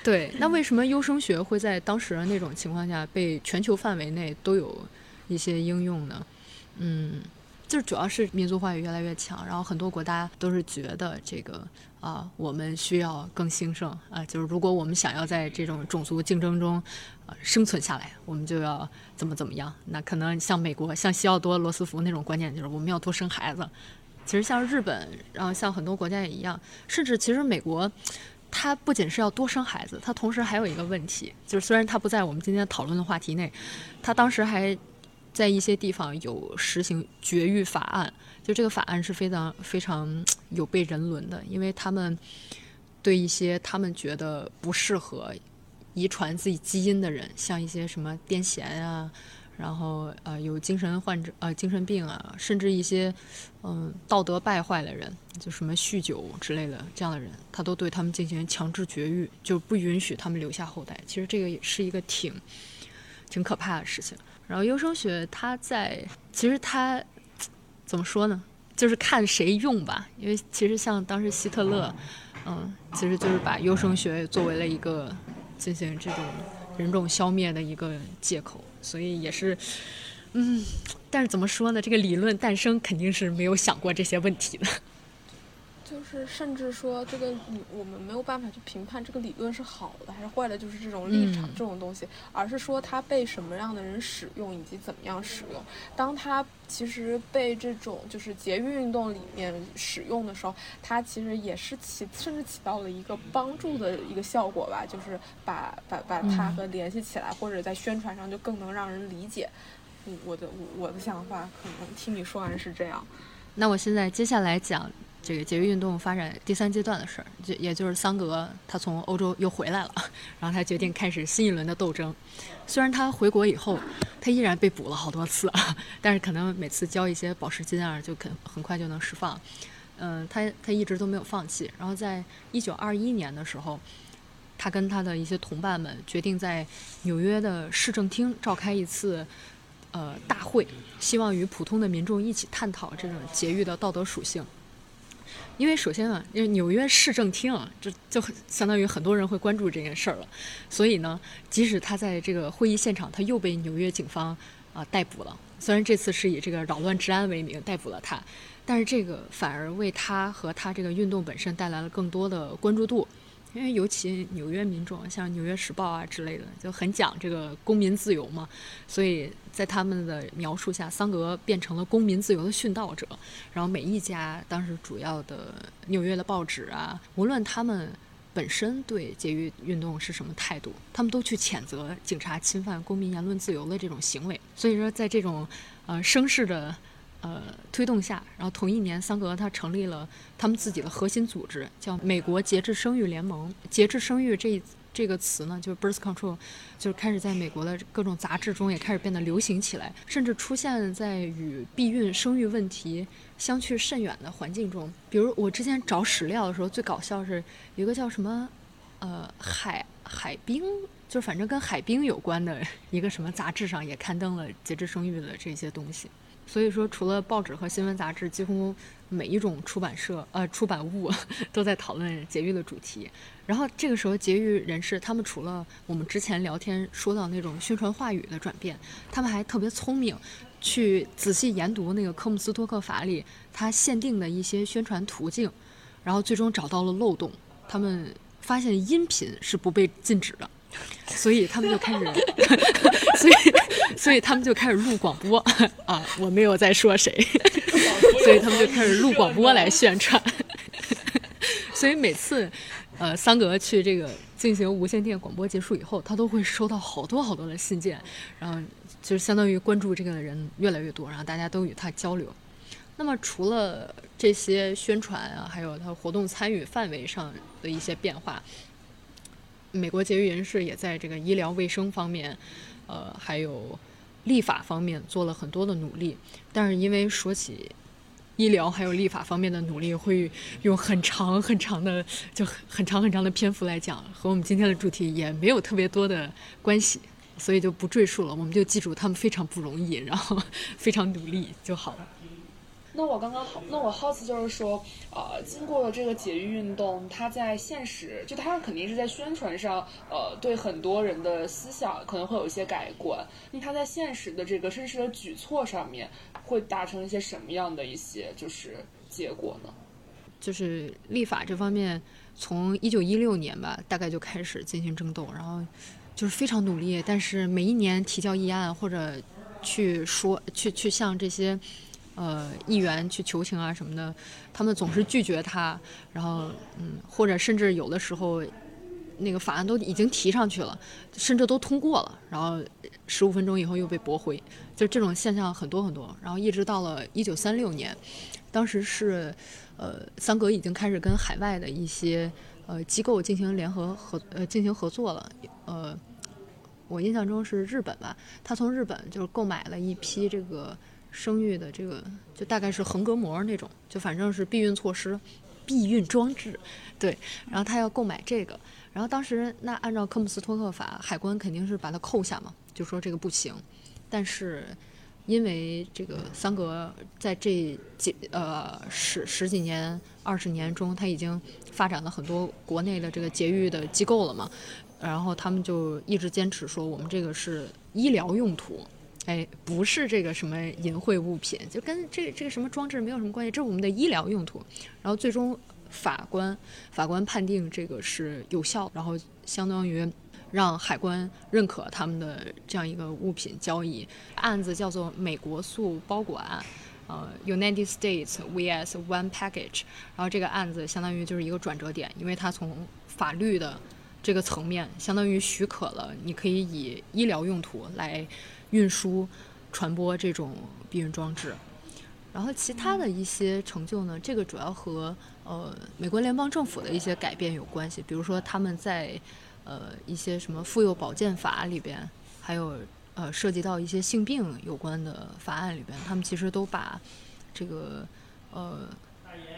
Speaker 1: 对，那为什么优生学会在当时那种情况下被全球范围内都有一些应用呢？嗯。就是主要是民族化也越来越强，然后很多国家都是觉得这个啊，我们需要更兴盛啊，就是如果我们想要在这种种族竞争中生存下来，我们就要怎么怎么样。那可能像美国、像西奥多·罗斯福那种观念，就是我们要多生孩子。其实像日本，然后像很多国家也一样，甚至其实美国，它不仅是要多生孩子，它同时还有一个问题，就是虽然它不在我们今天讨论的话题内，它当时还。在一些地方有实行绝育法案，就这个法案是非常非常有悖人伦的，因为他们对一些他们觉得不适合遗传自己基因的人，像一些什么癫痫啊，然后呃有精神患者呃精神病啊，甚至一些嗯道德败坏的人，就什么酗酒之类的这样的人，他都对他们进行强制绝育，就不允许他们留下后代。其实这个也是一个挺挺可怕的事情。然后优生学，它在其实它怎么说呢？就是看谁用吧。因为其实像当时希特勒，嗯，其实就是把优生学作为了一个进行这种人种消灭的一个借口，所以也是，嗯，但是怎么说呢？这个理论诞生肯定是没有想过这些问题的。
Speaker 4: 就是甚至说这个你我们没有办法去评判这个理论是好的还是坏的，就是这种立场这种东西，而是说它被什么样的人使用以及怎么样使用。当它其实被这种就是节育运动里面使用的时候，它其实也是起甚至起到了一个帮助的一个效果吧，就是把把把它和联系起来，或者在宣传上就更能让人理解。嗯，我的我的想法可能听你说完是这样。
Speaker 1: 那我现在接下来讲。这个节育运动发展第三阶段的事儿，就也就是桑格他从欧洲又回来了，然后他决定开始新一轮的斗争。虽然他回国以后，他依然被捕了好多次，[laughs] 但是可能每次交一些保释金啊，就肯很快就能释放。嗯，他他一直都没有放弃。然后在一九二一年的时候，他跟他的一些同伴们决定在纽约的市政厅召开一次呃大会，希望与普通的民众一起探讨这种节育的道德属性。因为首先啊，因为纽约市政厅啊，就就很相当于很多人会关注这件事儿了，所以呢，即使他在这个会议现场，他又被纽约警方啊逮捕了。虽然这次是以这个扰乱治安为名逮捕了他，但是这个反而为他和他这个运动本身带来了更多的关注度。因为尤其纽约民众，像《纽约时报》啊之类的，就很讲这个公民自由嘛，所以在他们的描述下，桑格变成了公民自由的殉道者。然后每一家当时主要的纽约的报纸啊，无论他们本身对节育运动是什么态度，他们都去谴责警察侵犯公民言论自由的这种行为。所以说，在这种呃声势的呃推动下，然后同一年，桑格他成立了他们自己的核心组织，叫美国节制生育联盟。节制生育这这个词呢，就是 birth control，就是开始在美国的各种杂志中也开始变得流行起来，甚至出现在与避孕生育问题相去甚远的环境中。比如我之前找史料的时候，最搞笑是一个叫什么，呃，海海冰。就反正跟海冰有关的一个什么杂志上也刊登了节制生育的这些东西，所以说除了报纸和新闻杂志，几乎每一种出版社呃出版物 [laughs] 都在讨论节育的主题。然后这个时候节育人士他们除了我们之前聊天说到那种宣传话语的转变，他们还特别聪明，去仔细研读那个科姆斯托克法里他限定的一些宣传途径，然后最终找到了漏洞。他们发现音频是不被禁止的。所以他们就开始，[laughs] 所以所以他们就开始录广播啊！我没有在说谁，所以他们就开始录广播来宣传。[laughs] 所以每次，呃，桑格去这个进行无线电广播结束以后，他都会收到好多好多的信件，然后就是相当于关注这个的人越来越多，然后大家都与他交流。那么除了这些宣传啊，还有他活动参与范围上的一些变化。美国节育人士也在这个医疗卫生方面，呃，还有立法方面做了很多的努力。但是因为说起医疗还有立法方面的努力，会用很长很长的就很长很长的篇幅来讲，和我们今天的主题也没有特别多的关系，[laughs] 所以就不赘述了。我们就记住他们非常不容易，然后 [laughs] 非常努力就好了。
Speaker 2: 那我刚刚好，那我好奇就是说，呃，经过了这个节育运动，它在现实，就它肯定是在宣传上，呃，对很多人的思想可能会有一些改观。那它在现实的这个真实的举措上面，会达成一些什么样的一些就是结果呢？
Speaker 1: 就是立法这方面，从一九一六年吧，大概就开始进行争斗，然后就是非常努力，但是每一年提交议案或者去说去去向这些。呃，议员去求情啊什么的，他们总是拒绝他，然后嗯，或者甚至有的时候，那个法案都已经提上去了，甚至都通过了，然后十五分钟以后又被驳回，就这种现象很多很多。然后一直到了一九三六年，当时是呃，桑格已经开始跟海外的一些呃机构进行联合合呃进行合作了，呃，我印象中是日本吧，他从日本就是购买了一批这个。生育的这个就大概是横膈膜那种，就反正是避孕措施、避孕装置，对。然后他要购买这个，然后当时那按照科姆斯托克法，海关肯定是把它扣下嘛，就说这个不行。但是因为这个桑格在这几呃十十几年、二十年中，他已经发展了很多国内的这个节育的机构了嘛，然后他们就一直坚持说我们这个是医疗用途。哎，不是这个什么淫秽物品，就跟这这个什么装置没有什么关系，这是我们的医疗用途。然后最终法官法官判定这个是有效，然后相当于让海关认可他们的这样一个物品交易。案子叫做美国诉包裹案，呃，United States vs One Package。然后这个案子相当于就是一个转折点，因为它从法律的这个层面，相当于许可了你可以以医疗用途来。运输、传播这种避孕装置，然后其他的一些成就呢？这个主要和呃美国联邦政府的一些改变有关系。比如说他们在呃一些什么妇幼保健法里边，还有呃涉及到一些性病有关的法案里边，他们其实都把这个呃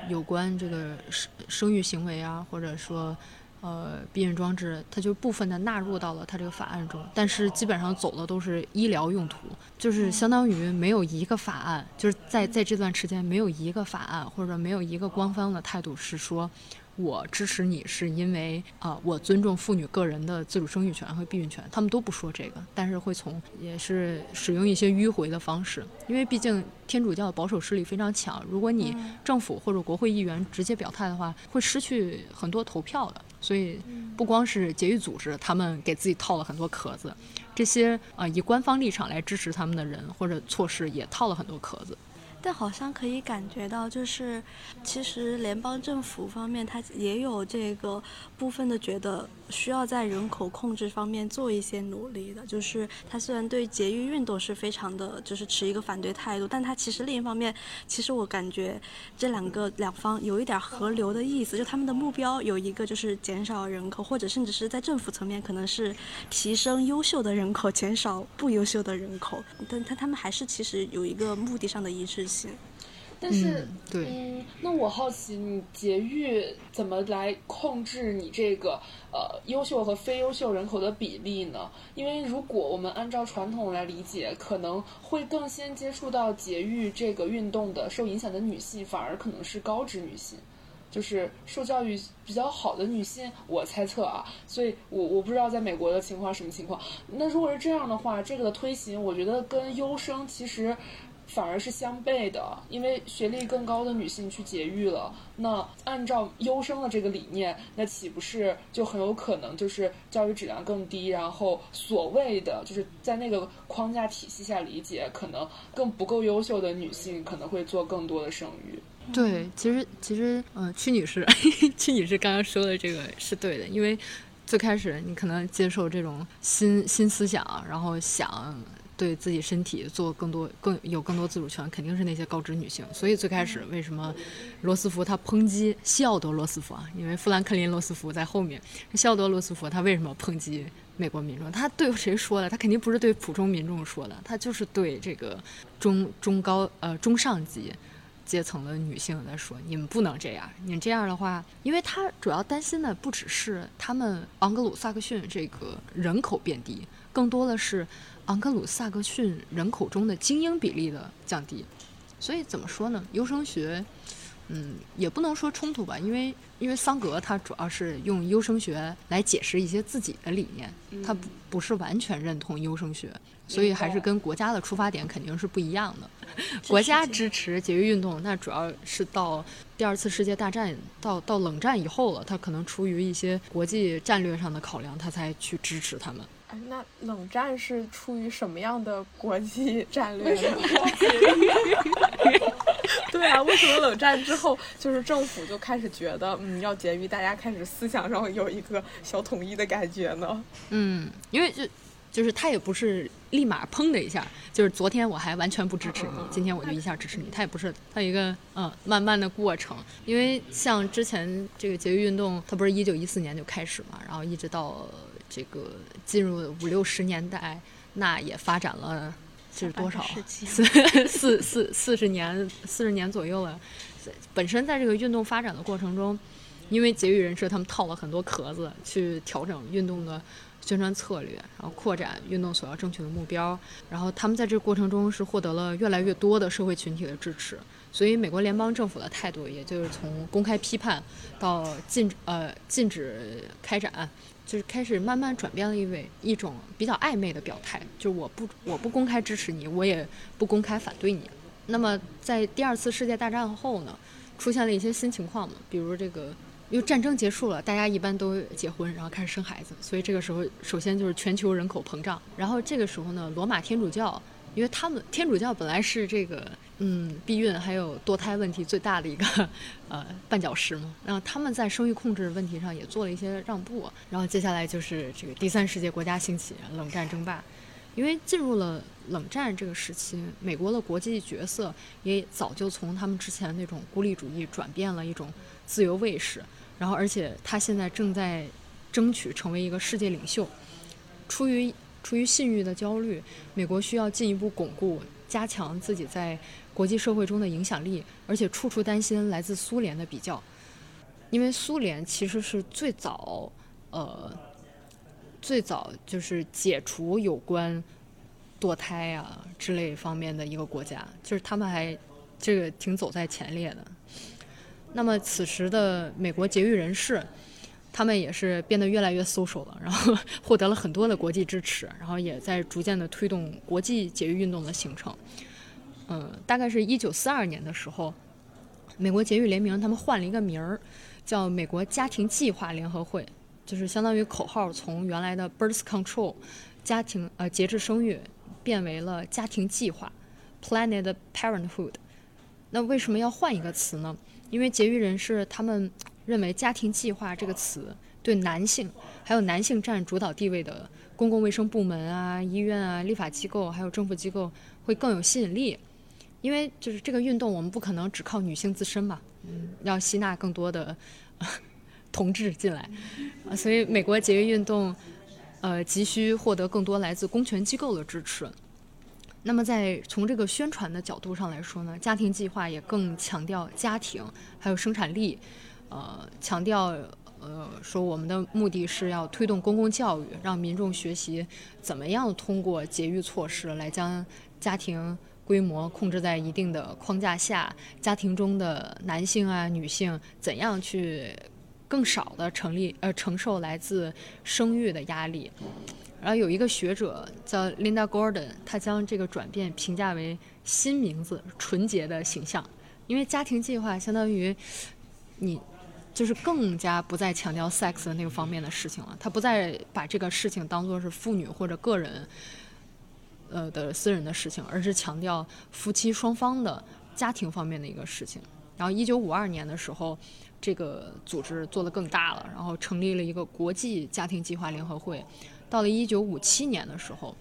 Speaker 1: 有关这个生生育行为啊，或者说。呃，避孕装置它就部分的纳入到了它这个法案中，但是基本上走的都是医疗用途，就是相当于没有一个法案，就是在在这段时间没有一个法案或者没有一个官方的态度是说。我支持你是因为啊，我尊重妇女个人的自主生育权和避孕权。他们都不说这个，但是会从也是使用一些迂回的方式，因为毕竟天主教保守势力非常强。如果你政府或者国会议员直接表态的话，会失去很多投票的。所以不光是节育组织，他们给自己套了很多壳子，这些啊以官方立场来支持他们的人或者措施也套了很多壳子。
Speaker 3: 但好像可以感觉到，就是其实联邦政府方面，他也有这个部分的觉得需要在人口控制方面做一些努力的。就是他虽然对节育运动是非常的，就是持一个反对态度，但他其实另一方面，其实我感觉这两个两方有一点合流的意思，就他们的目标有一个就是减少人口，或者甚至是在政府层面可能是提升优秀的人口，减少不优秀的人口，但他他们还是其实有一个目的上的一致性。
Speaker 2: 但是，
Speaker 1: 嗯对
Speaker 2: 嗯，那我好奇，你节育怎么来控制你这个呃优秀和非优秀人口的比例呢？因为如果我们按照传统来理解，可能会更先接触到节育这个运动的受影响的女性，反而可能是高知女性。就是受教育比较好的女性，我猜测啊，所以我我不知道在美国的情况什么情况。那如果是这样的话，这个的推行，我觉得跟优生其实反而是相悖的，因为学历更高的女性去节育了，那按照优生的这个理念，那岂不是就很有可能就是教育质量更低，然后所谓的就是在那个框架体系下理解，可能更不够优秀的女性可能会做更多的生育。
Speaker 1: 对，其实其实，嗯、屈女士，[laughs] 屈女士刚刚说的这个是对的，因为最开始你可能接受这种新新思想，然后想对自己身体做更多更有更多自主权，肯定是那些高知女性。所以最开始为什么罗斯福他抨击西奥多·罗斯福啊？因为富兰克林·罗斯福在后面，西奥多·罗斯福他为什么抨击？美国民众，他对谁说的？他肯定不是对普通民众说的，他就是对这个中中高呃中上级阶层的女性在说，你们不能这样，你们这样的话，因为他主要担心的不只是他们昂格鲁萨克逊这个人口变低，更多的是昂格鲁萨克逊人口中的精英比例的降低。所以怎么说呢？优生学，嗯，也不能说冲突吧，因为因为桑格他主要是用优生学来解释一些自己的理念，他不不是完全认同优生学，所以还是跟国家的出发点肯定是不一样的。[laughs] 国家支持节育运动，那主要是到第二次世界大战到到冷战以后了，他可能出于一些国际战略上的考量，他才去支持他们。
Speaker 4: 哎，那冷战是出于什么样的国际 [laughs] 战略呢？[laughs] 对啊，为什么冷战之后，就是政府就开始觉得，嗯，要节育，大家开始思想上有一个小统一的感觉呢？
Speaker 1: 嗯，因为就就是他也不是立马砰的一下，就是昨天我还完全不支持你，今天我就一下支持你，他也不是，他有一个嗯慢慢的过程。因为像之前这个节育运动，它不是一九一四年就开始嘛，然后一直到这个进入五六十年代，那也发展了。这是多少？四四四四十年，四十年左右了。本身在这个运动发展的过程中，因为节育人士他们套了很多壳子去调整运动的宣传策略，然后扩展运动所要争取的目标，然后他们在这个过程中是获得了越来越多的社会群体的支持。所以，美国联邦政府的态度，也就是从公开批判到禁呃禁止开展。就是开始慢慢转变了一位一种比较暧昧的表态，就是我不我不公开支持你，我也不公开反对你。那么在第二次世界大战后呢，出现了一些新情况嘛，比如这个因为战争结束了，大家一般都结婚，然后开始生孩子，所以这个时候首先就是全球人口膨胀。然后这个时候呢，罗马天主教，因为他们天主教本来是这个。嗯，避孕还有堕胎问题最大的一个 [laughs] 呃绊脚石嘛，然后他们在生育控制问题上也做了一些让步，然后接下来就是这个第三世界国家兴起，冷战争霸，因为进入了冷战这个时期，美国的国际角色也早就从他们之前那种孤立主义转变了一种自由卫士，然后而且他现在正在争取成为一个世界领袖，出于出于信誉的焦虑，美国需要进一步巩固加强自己在。国际社会中的影响力，而且处处担心来自苏联的比较，因为苏联其实是最早，呃，最早就是解除有关堕胎啊之类方面的一个国家，就是他们还这个挺走在前列的。那么此时的美国节育人士，他们也是变得越来越 social 了，然后 [laughs] 获得了很多的国际支持，然后也在逐渐的推动国际节育运动的形成。嗯，大概是一九四二年的时候，美国节育联盟他们换了一个名儿，叫美国家庭计划联合会，就是相当于口号从原来的 birth control 家庭呃节制生育变为了家庭计划 planned parenthood，那为什么要换一个词呢？因为节育人士他们认为“家庭计划”这个词对男性，还有男性占主导地位的公共卫生部门啊、医院啊、立法机构还有政府机构会更有吸引力。因为就是这个运动，我们不可能只靠女性自身嘛，嗯，[laughs] 要吸纳更多的同志进来，啊，所以美国节育运动，呃，急需获得更多来自公权机构的支持。那么，在从这个宣传的角度上来说呢，家庭计划也更强调家庭还有生产力，呃，强调呃说我们的目的是要推动公共教育，让民众学习怎么样通过节育措施来将家庭规模控制在一定的框架下，家庭中的男性啊、女性怎样去更少的成立呃承受来自生育的压力。然后有一个学者叫 Linda Gordon，他将这个转变评价为新名字“纯洁的形象”，因为家庭计划相当于你就是更加不再强调 sex 的那个方面的事情了，他不再把这个事情当做是妇女或者个人呃的私人的事情，而是强调夫妻双方的家庭方面的一个事情。然后一九五二年的时候，这个组织做得更大了，然后成立了一个国际家庭计划联合会。到了一九五七年的时候，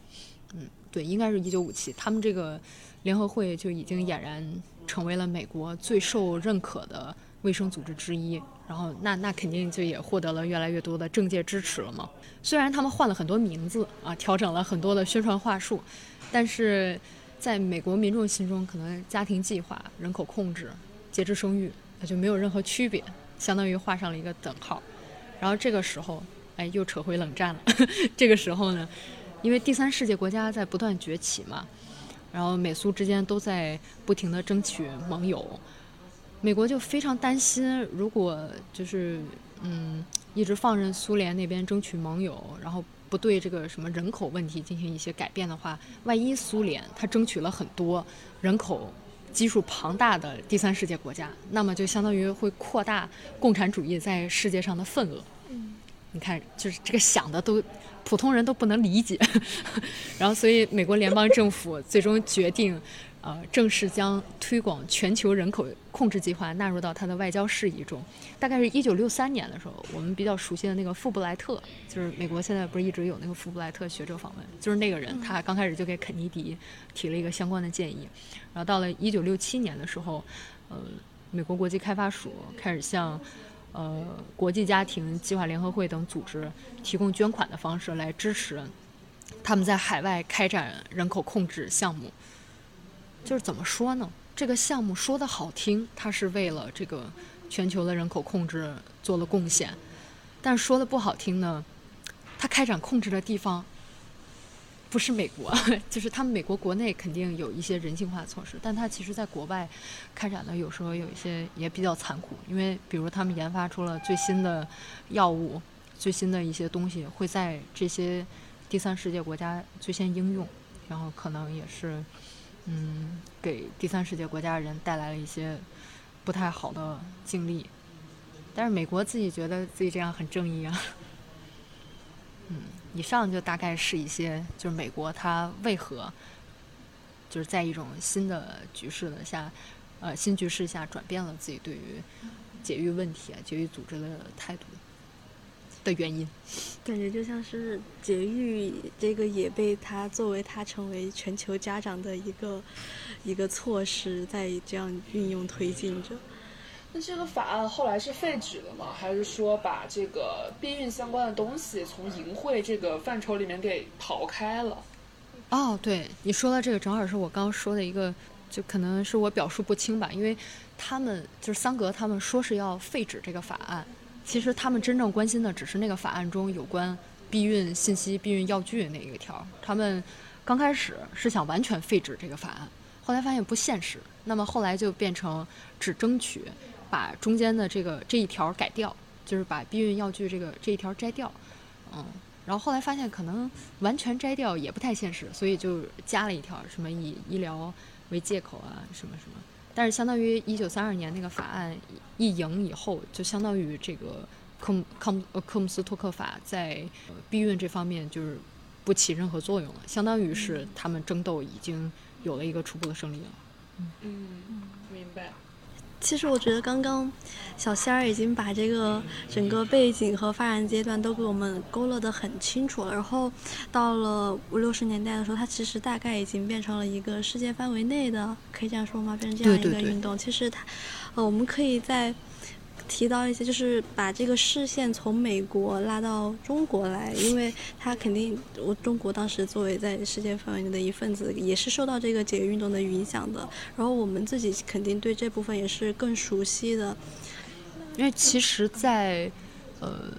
Speaker 1: 嗯，对，应该是一九五七，他们这个联合会就已经俨然成为了美国最受认可的卫生组织之一。然后，那那肯定就也获得了越来越多的政界支持了嘛。虽然他们换了很多名字啊，调整了很多的宣传话术，但是在美国民众心中，可能家庭计划、人口控制、节制生育，那就没有任何区别，相当于画上了一个等号。然后这个时候。哎，又扯回冷战了。[laughs] 这个时候呢，因为第三世界国家在不断崛起嘛，然后美苏之间都在不停的争取盟友，美国就非常担心，如果就是嗯一直放任苏联那边争取盟友，然后不对这个什么人口问题进行一些改变的话，万一苏联它争取了很多人口基数庞大的第三世界国家，那么就相当于会扩大共产主义在世界上的份额。你看，就是这个想的都，普通人都不能理解，然后所以美国联邦政府最终决定，呃，正式将推广全球人口控制计划纳入到他的外交事宜中。大概是一九六三年的时候，我们比较熟悉的那个富布莱特，就是美国现在不是一直有那个富布莱特学者访问，就是那个人，他刚开始就给肯尼迪提了一个相关的建议，然后到了一九六七年的时候，呃，美国国际开发署开始向。呃，国际家庭计划联合会等组织提供捐款的方式来支持他们在海外开展人口控制项目。就是怎么说呢？这个项目说的好听，它是为了这个全球的人口控制做了贡献；但说的不好听呢，它开展控制的地方。不是美国，[laughs] 就是他们美国国内肯定有一些人性化措施，但它其实在国外开展的有时候有一些也比较残酷，因为比如他们研发出了最新的药物，最新的一些东西会在这些第三世界国家最先应用，然后可能也是嗯给第三世界国家人带来了一些不太好的经历，但是美国自己觉得自己这样很正义啊，[laughs] 嗯。以上就大概是一些，就是美国它为何就是在一种新的局势的下，呃，新局势下转变了自己对于解育问题啊、节育组织的态度的原因。
Speaker 3: 感觉就像是节育这个也被他作为他成为全球家长的一个一个措施，在这样运用推进着。
Speaker 2: 那这个法案后来是废止了吗？还是说把这个避孕相关的东西从淫秽这个范畴里面给刨开了？
Speaker 1: 哦，对，你说到这个正好是我刚刚说的一个，就可能是我表述不清吧，因为他们就是桑格他们说是要废止这个法案，其实他们真正关心的只是那个法案中有关避孕信息、避孕药具那一个条。他们刚开始是想完全废止这个法案，后来发现不现实，那么后来就变成只争取。把中间的这个这一条改掉，就是把避孕药具这个这一条摘掉，嗯，然后后来发现可能完全摘掉也不太现实，所以就加了一条什么以医疗为借口啊什么什么。但是相当于一九三二年那个法案一赢以后，就相当于这个科姆科姆科姆斯托克法在避孕这方面就是不起任何作用了，相当于是他们争斗已经有了一个初步的胜利了。
Speaker 2: 嗯，明白。
Speaker 3: 其实我觉得刚刚小仙儿已经把这个整个背景和发展阶段都给我们勾勒得很清楚了。然后到了五六十年代的时候，它其实大概已经变成了一个世界范围内的，可以这样说吗？变成这样一个运动。其实它，呃，我们可以在。提到一些，就是把这个视线从美国拉到中国来，因为他肯定，我中国当时作为在世界范围内的一份子，也是受到这个解语运动的影响的。然后我们自己肯定对这部分也是更熟悉的，
Speaker 1: 因为其实，在呃，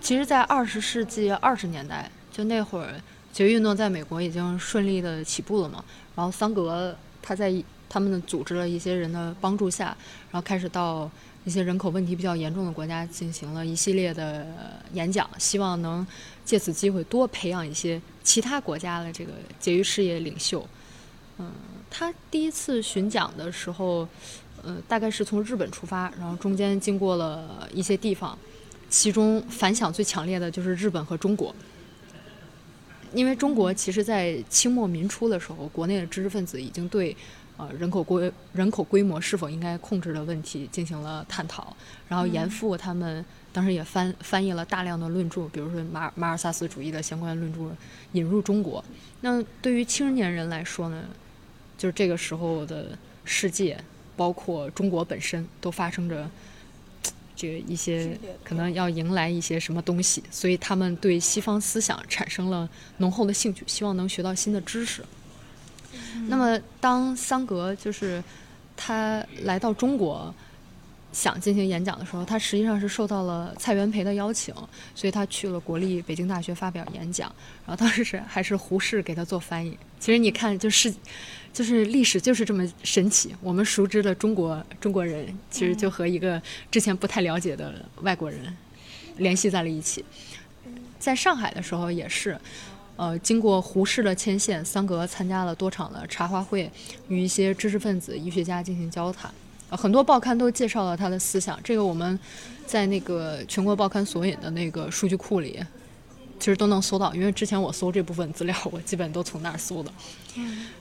Speaker 1: 其实，在二十世纪二十年代，就那会儿解语运动在美国已经顺利的起步了嘛。然后桑格他在他们的组织了一些人的帮助下，然后开始到。一些人口问题比较严重的国家进行了一系列的演讲，希望能借此机会多培养一些其他国家的这个节育事业领袖。嗯，他第一次巡讲的时候，呃，大概是从日本出发，然后中间经过了一些地方，其中反响最强烈的就是日本和中国，因为中国其实在清末民初的时候，国内的知识分子已经对。呃，人口规人口规模是否应该控制的问题进行了探讨，然后严复他们当时也翻翻译了大量的论著，比如说马马尔萨斯主义的相关论著引入中国。那对于青年人来说呢，就是这个时候的世界，包括中国本身，都发生着这个一些可能要迎来一些什么东西，所以他们对西方思想产生了浓厚的兴趣，希望能学到新的知识。那么，当桑格就是他来到中国想进行演讲的时候，他实际上是受到了蔡元培的邀请，所以他去了国立北京大学发表演讲。然后当时是还是胡适给他做翻译。其实你看，就是就是历史就是这么神奇。我们熟知的中国中国人，其实就和一个之前不太了解的外国人联系在了一起。在上海的时候也是。呃，经过胡适的牵线，桑格参加了多场的茶话会，与一些知识分子、医学家进行交谈。呃，很多报刊都介绍了他的思想。这个我们在那个全国报刊索引的那个数据库里，其实都能搜到。因为之前我搜这部分资料，我基本都从那儿搜的。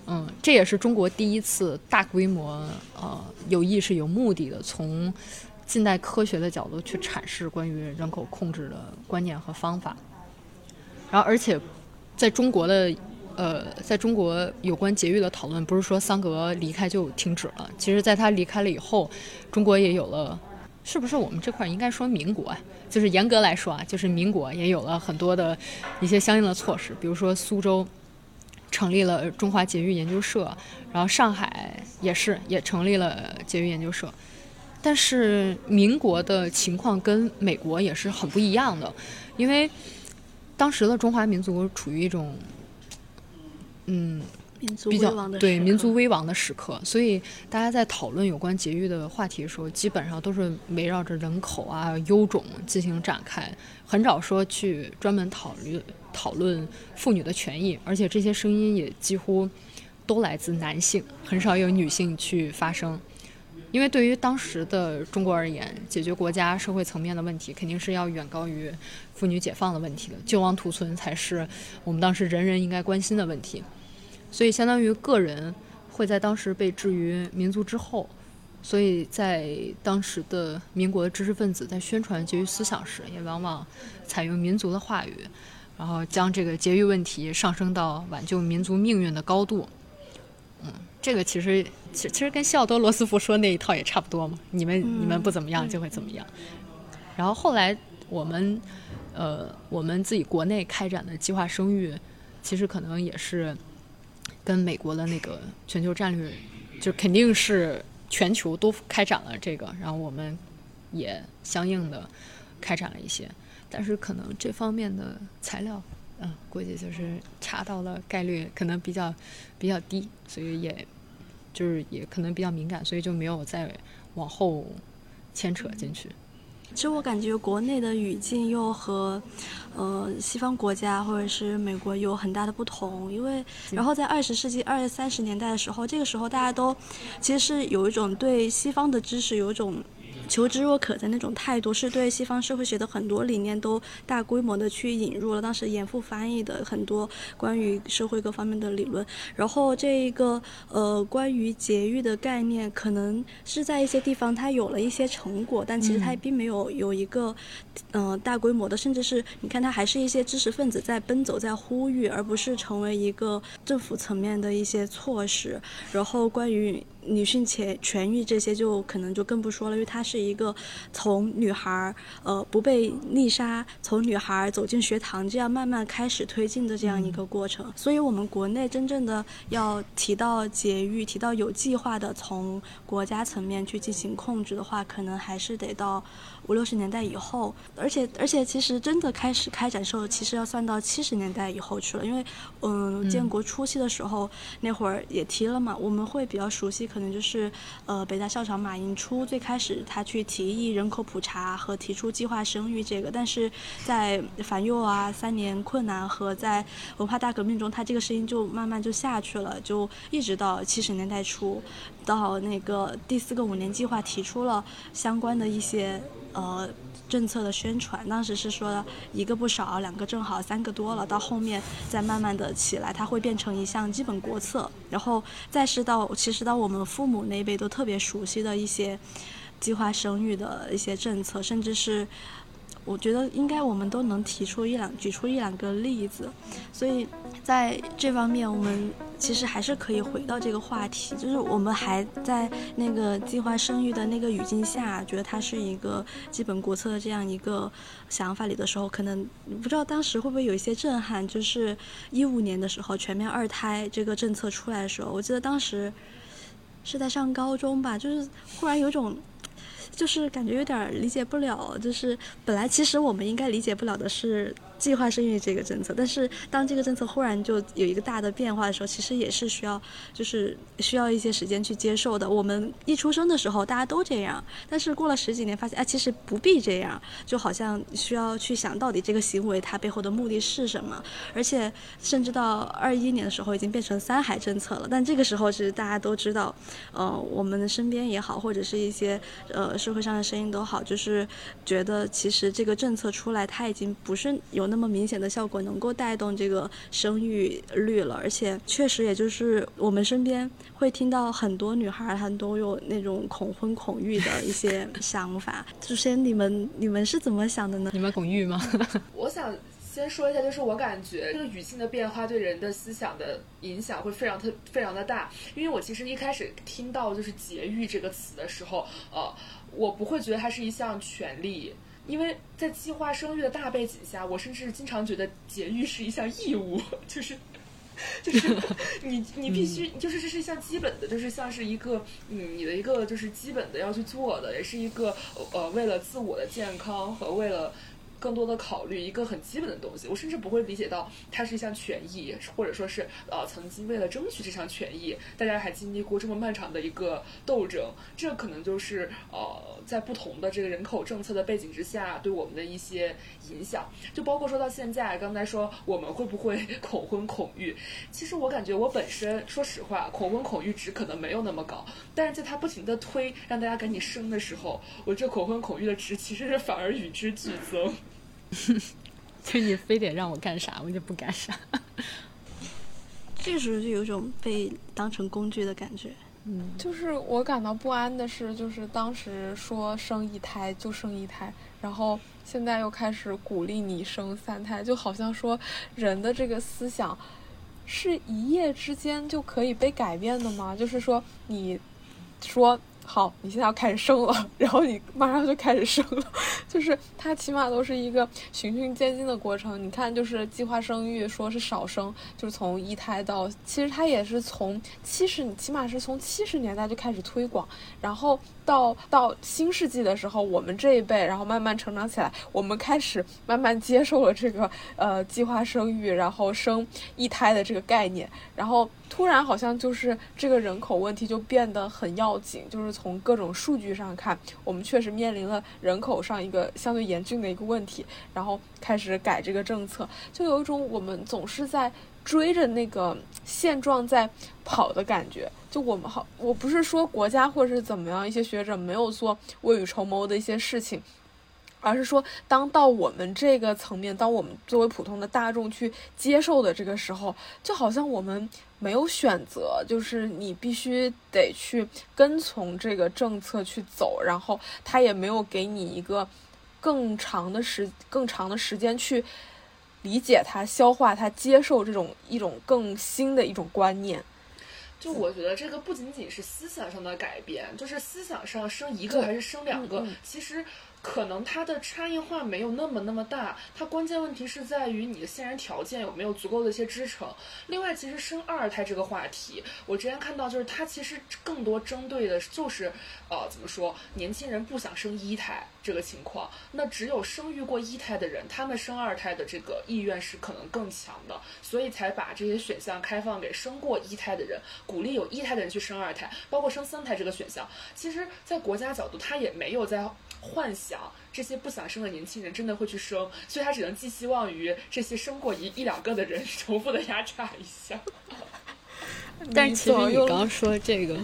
Speaker 1: 嗯，这也是中国第一次大规模、呃，有意识、有目的的从近代科学的角度去阐释关于人口控制的观念和方法。然后，而且。在中国的，呃，在中国有关节育的讨论，不是说桑格离开就停止了。其实，在他离开了以后，中国也有了，是不是我们这块应该说民国？就是严格来说啊，就是民国也有了很多的一些相应的措施，比如说苏州成立了中华节育研究社，然后上海也是也成立了节育研究社。但是民国的情况跟美国也是很不一样的，因为。当时的中华民族处于一种，嗯，比较对民族危亡的时刻，所以大家在讨论有关节育的话题的时候，基本上都是围绕着人口啊、优种进行展开，很少说去专门讨论讨论妇女的权益，而且这些声音也几乎都来自男性，很少有女性去发声。因为对于当时的中国而言，解决国家社会层面的问题，肯定是要远高于妇女解放的问题的。救亡图存才是我们当时人人应该关心的问题。所以，相当于个人会在当时被置于民族之后。所以在当时的民国的知识分子在宣传节育思想时，也往往采用民族的话语，然后将这个节育问题上升到挽救民族命运的高度。嗯，这个其实。其其实跟西奥多·罗斯福说那一套也差不多嘛，你们你们不怎么样就会怎么样。然后后来我们，呃，我们自己国内开展的计划生育，其实可能也是跟美国的那个全球战略，就肯定是全球都开展了这个，然后我们也相应的开展了一些，但是可能这方面的材料，嗯，估计就是查到了概率可能比较比较低，所以也。就是也可能比较敏感，所以就没有再往后牵扯进去。
Speaker 3: 其实我感觉国内的语境又和呃西方国家或者是美国有很大的不同，因为然后在二十世纪二三十年代的时候，这个时候大家都其实是有一种对西方的知识有一种求知若渴的那种态度，是对西方社会学的很多理念都大规模的去引入了。当时严复翻译的很多关于社会各方面的理论，然后这一个呃关于节育的概念，可能是在一些地方它有了一些成果，但其实它并没有有一个嗯大规模的，甚至是你看它还是一些知识分子在奔走在呼吁，而不是成为一个政府层面的一些措施。然后关于。女性权权益这些就可能就更不说了，因为它是一个从女孩儿呃不被溺杀，从女孩儿走进学堂这样慢慢开始推进的这样一个过程。所以，我们国内真正的要提到节育，提到有计划的从国家层面去进行控制的话，可能还是得到。五六十年代以后，而且而且，其实真的开始开展时候，其实要算到七十年代以后去了。因为，嗯，建国初期的时候，那会儿也提了嘛，我们会比较熟悉，可能就是，呃，北大校长马寅初最开始他去提议人口普查和提出计划生育这个，但是在反右啊、三年困难和在文化大革命中，他这个声音就慢慢就下去了，就一直到七十年代初，到那个第四个五年计划提出了相关的一些。呃，政策的宣传，当时是说一个不少，两个正好，三个多了，到后面再慢慢的起来，它会变成一项基本国策，然后再是到其实到我们父母那一辈都特别熟悉的一些计划生育的一些政策，甚至是。我觉得应该我们都能提出一两举出一两个例子，所以在这方面，我们其实还是可以回到这个话题，就是我们还在那个计划生育的那个语境下，觉得它是一个基本国策的这样一个想法里的时候，可能不知道当时会不会有一些震撼。就是一五年的时候，全面二胎这个政策出来的时候，我记得当时是在上高中吧，就是忽然有种。就是感觉有点理解不了，就是本来其实我们应该理解不了的是。计划生育这个政策，但是当这个政策忽然就有一个大的变化的时候，其实也是需要，就是需要一些时间去接受的。我们一出生的时候大家都这样，但是过了十几年发现，哎，其实不必这样，就好像需要去想到底这个行为它背后的目的是什么。而且甚至到二一年的时候已经变成三孩政策了，但这个时候其实大家都知道，呃，我们的身边也好，或者是一些呃社会上的声音都好，就是觉得其实这个政策出来，它已经不是有。那么明显的效果能够带动这个生育率了，而且确实也就是我们身边会听到很多女孩她都有那种恐婚恐育的一些想法。首先，你们你们是怎么想的呢？
Speaker 1: 你们恐育吗？[laughs]
Speaker 2: 我想先说一下，就是我感觉这个语境的变化对人的思想的影响会非常特非常的大。因为我其实一开始听到就是节育这个词的时候，呃，我不会觉得它是一项权利。因为在计划生育的大背景下，我甚至经常觉得节育是一项义务，就是，就是 [laughs] 你你必须就是这是一项基本的，就是像是一个嗯你的一个就是基本的要去做的，也是一个呃为了自我的健康和为了。更多的考虑一个很基本的东西，我甚至不会理解到它是一项权益，或者说是呃曾经为了争取这项权益，大家还经历过这么漫长的一个斗争，这可能就是呃在不同的这个人口政策的背景之下对我们的一些影响，就包括说到现在，刚才说我们会不会恐婚恐育，其实我感觉我本身说实话，恐婚恐育值可能没有那么高，但是在它不停的推让大家赶紧生的时候，我这恐婚恐育的值其实是反而与之俱增。[laughs]
Speaker 1: 就你非得让我干啥，我就不干啥。[laughs]
Speaker 3: 这时候就有种被当成工具的感觉。
Speaker 4: 嗯，就是我感到不安的是，就是当时说生一胎就生一胎，然后现在又开始鼓励你生三胎，就好像说人的这个思想是一夜之间就可以被改变的吗？就是说你说。好，你现在要开始生了，[laughs] 然后你马上就开始生了，[laughs] 就是它起码都是一个循序渐进的过程。你看，就是计划生育说是少生，就是从一胎到，其实它也是从七十，起码是从七十年代就开始推广，然后到到新世纪的时候，我们这一辈，然后慢慢成长起来，我们开始慢慢接受了这个呃计划生育，然后生一胎的这个概念，然后。突然好像就是这个人口问题就变得很要紧，就是从各种数据上看，我们确实面临了人口上一个相对严峻的一个问题，然后开始改这个政策，就有一种我们总是在追着那个现状在跑的感觉。就我们好，我不是说国家或者是怎么样，一些学者没有做未雨绸缪的一些事情。而是说，当到我们这个层面，当我们作为普通的大众去接受的这个时候，就好像我们没有选择，就是你必须得去跟从这个政策去走，然后他也没有给你一个更长的时、更长的时间去理解它、消化它、接受这种一种更新的一种观念。
Speaker 2: 就我觉得这个不仅仅是思想上的改变，就是思想上生一个还是生两个，其实。可能它的差异化没有那么那么大，它关键问题是在于你的现然条件有没有足够的一些支撑。另外，其实生二胎这个话题，我之前看到就是它其实更多针对的就是，呃，怎么说，年轻人不想生一胎这个情况。那只有生育过一胎的人，他们生二胎的这个意愿是可能更强的，所以才把这些选项开放给生过一胎的人，鼓励有一胎的人去生二胎，包括生三胎这个选项。其实，在国家角度，它也没有在。幻想这些不想生的年轻人真的会去生，所以他只能寄希望于这些生过一一两个的人重复的压榨一下。[laughs]
Speaker 1: 但是其实你刚刚说这个，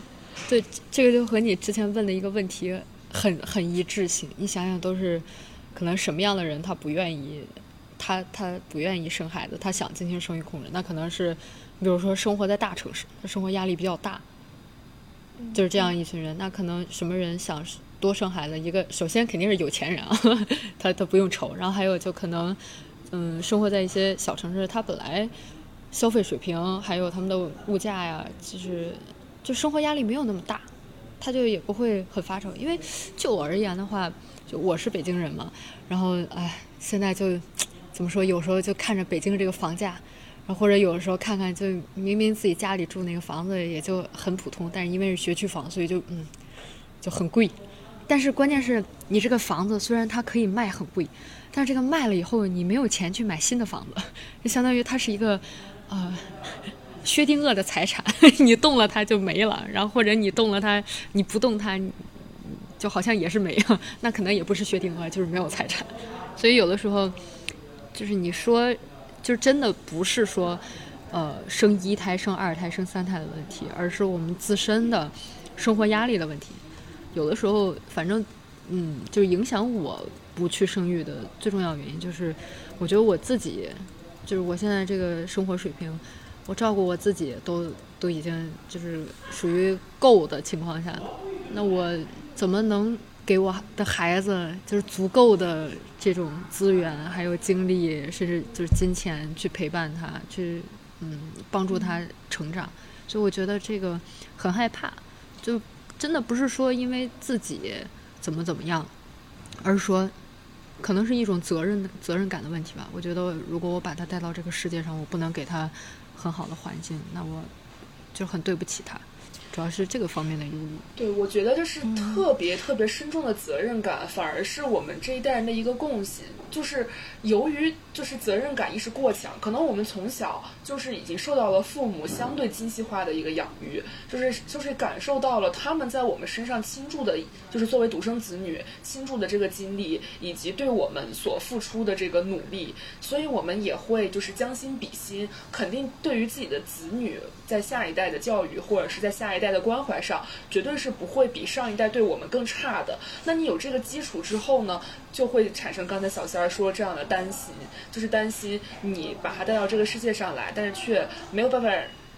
Speaker 1: 对这个就和你之前问的一个问题很很一致性。你想想，都是可能什么样的人他不愿意，他他不愿意生孩子，他想进行生育控制，那可能是比如说生活在大城市，他生活压力比较大，就是这样一群人。那可能什么人想？多生孩子，一个首先肯定是有钱人啊，[laughs] 他他不用愁。然后还有就可能，嗯，生活在一些小城市，他本来消费水平还有他们的物价呀，就是就生活压力没有那么大，他就也不会很发愁。因为就我而言的话，就我是北京人嘛，然后哎，现在就怎么说，有时候就看着北京这个房价，然后或者有的时候看看，就明明自己家里住那个房子也就很普通，但是因为是学区房，所以就嗯就很贵。但是关键是你这个房子虽然它可以卖很贵，但是这个卖了以后你没有钱去买新的房子，就相当于它是一个，呃，[laughs] 薛定谔的财产，[laughs] 你动了它就没了，然后或者你动了它，你不动它，就好像也是没了，那可能也不是薛定谔，就是没有财产。所以有的时候，就是你说，就真的不是说，呃，生一胎、生二胎、生三胎的问题，而是我们自身的生活压力的问题。有的时候，反正，嗯，就是影响我不去生育的最重要原因，就是我觉得我自己，就是我现在这个生活水平，我照顾我自己都都已经就是属于够的情况下，那我怎么能给我的孩子就是足够的这种资源，还有精力，甚至就是金钱去陪伴他，去嗯帮助他成长？所以我觉得这个很害怕，就。真的不是说因为自己怎么怎么样，而是说，可能是一种责任责任感的问题吧。我觉得，如果我把他带到这个世界上，我不能给他很好的环境，那我就很对不起他。主要是这个方面的忧虑。
Speaker 2: 对，我觉得就是特别特别深重的责任感，反而是我们这一代人的一个共性。就是由于就是责任感意识过强，可能我们从小就是已经受到了父母相对精细化的一个养育，就是就是感受到了他们在我们身上倾注的，就是作为独生子女倾注的这个精力，以及对我们所付出的这个努力，所以我们也会就是将心比心，肯定对于自己的子女在下一代的教育或者是在下一代。的关怀上，绝对是不会比上一代对我们更差的。那你有这个基础之后呢，就会产生刚才小仙儿说这样的担心，就是担心你把他带到这个世界上来，但是却没有办法。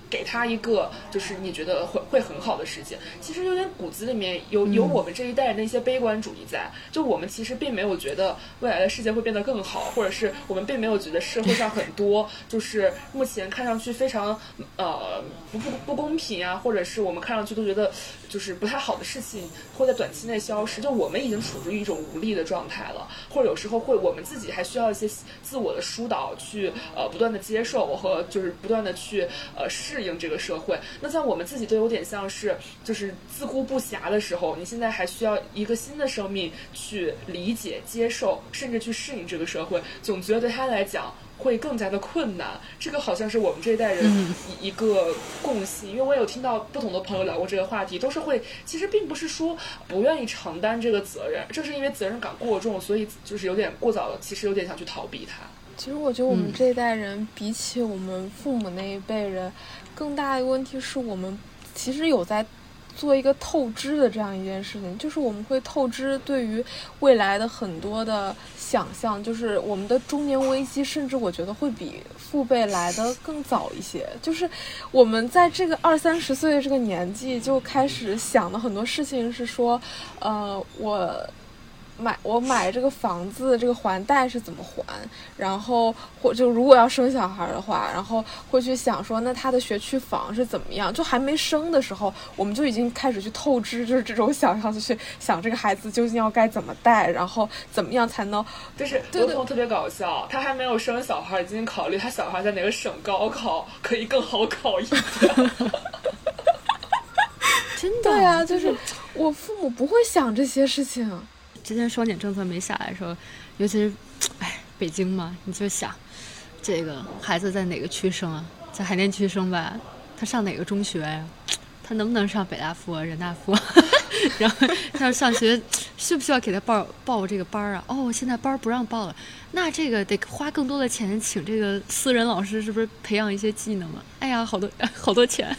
Speaker 2: 给他一个就是你觉得会会很好的世界，其实有点骨子里面有有我们这一代人的一些悲观主义在，就我们其实并没有觉得未来的世界会变得更好，或者是我们并没有觉得社会上很多就是目前看上去非常呃不不不公平啊，或者是我们看上去都觉得就是不太好的事情会在短期内消失，就我们已经处于一种无力的状态了，或者有时候会我们自己还需要一些自我的疏导去呃不断的接受和就是不断的去呃。适应这个社会，那在我们自己都有点像是就是自顾不暇的时候，你现在还需要一个新的生命去理解、接受，甚至去适应这个社会，总觉得对他来讲会更加的困难。这个好像是我们这一代人一个共性，因为我有听到不同的朋友聊过这个话题，都是会其实并不是说不愿意承担这个责任，正是因为责任感过重，所以就是有点过早了，其实有点想去逃避它。
Speaker 4: 其实我觉得我们这一代人比起我们父母那一辈人，更大的问题是我们其实有在。做一个透支的这样一件事情，就是我们会透支对于未来的很多的想象，就是我们的中年危机，甚至我觉得会比父辈来的更早一些。就是我们在这个二三十岁的这个年纪就开始想的很多事情是说，呃，我。买我买这个房子，这个还贷是怎么还？然后或就如果要生小孩的话，然后会去想说，那他的学区房是怎么样？就还没生的时候，我们就已经开始去透支，就是这种想象，去想这个孩子究竟要该怎么带，然后怎么样才能？
Speaker 2: 就是刘彤特别搞笑，他还没有生小孩，已经考虑他小孩在哪个省高考可以更好考一点。[laughs]
Speaker 1: 真的
Speaker 4: 呀啊，就是我父母不会想这些事情。
Speaker 1: 之前双减政策没下来的时候，尤其是，哎，北京嘛，你就想，这个孩子在哪个区生啊？在海淀区生吧，他上哪个中学呀？他能不能上北大附、啊人大附？[laughs] 然后他要上学，需不需要给他报报这个班儿啊？哦，现在班儿不让报了，那这个得花更多的钱请这个私人老师，是不是培养一些技能啊？哎呀，好多 [laughs] 好多钱。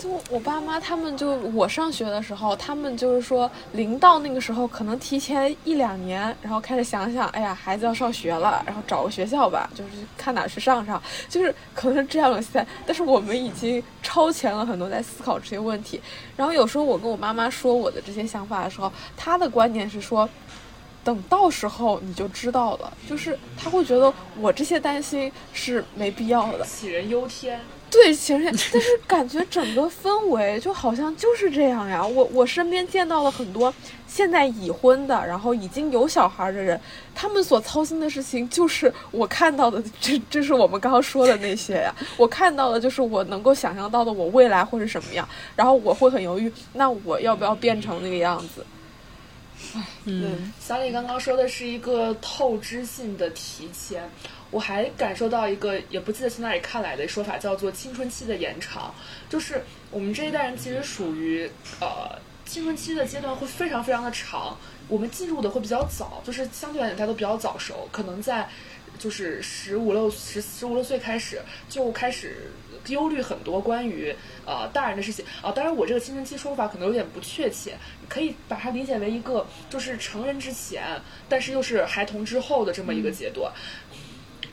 Speaker 4: 就我爸妈他们就我上学的时候，他们就是说临到那个时候，可能提前一两年，然后开始想想，哎呀，孩子要上学了，然后找个学校吧，就是看哪去上上，就是可能是这样的在。但是我们已经超前了很多，在思考这些问题。然后有时候我跟我妈妈说我的这些想法的时候，她的观点是说，等到时候你就知道了，就是她会觉得我这些担心是没必要的，
Speaker 2: 杞人忧天。
Speaker 4: 对，其实但是感觉整个氛围就好像就是这样呀。我我身边见到了很多现在已婚的，然后已经有小孩的人，他们所操心的事情就是我看到的，这这是我们刚刚说的那些呀。我看到的就是我能够想象到的我未来会是什么样，然后我会很犹豫，那我要不要变成那个样子？
Speaker 1: 嗯，
Speaker 2: 小李刚刚说的是一个透支性的提前。我还感受到一个也不记得从哪里看来的说法，叫做青春期的延长。就是我们这一代人其实属于呃青春期的阶段会非常非常的长，我们进入的会比较早，就是相对来讲大家都比较早熟，可能在就是十五六十十五六岁开始就开始忧虑很多关于呃大人的事情啊。当然我这个青春期说法可能有点不确切，可以把它理解为一个就是成人之前，但是又是孩童之后的这么一个阶段。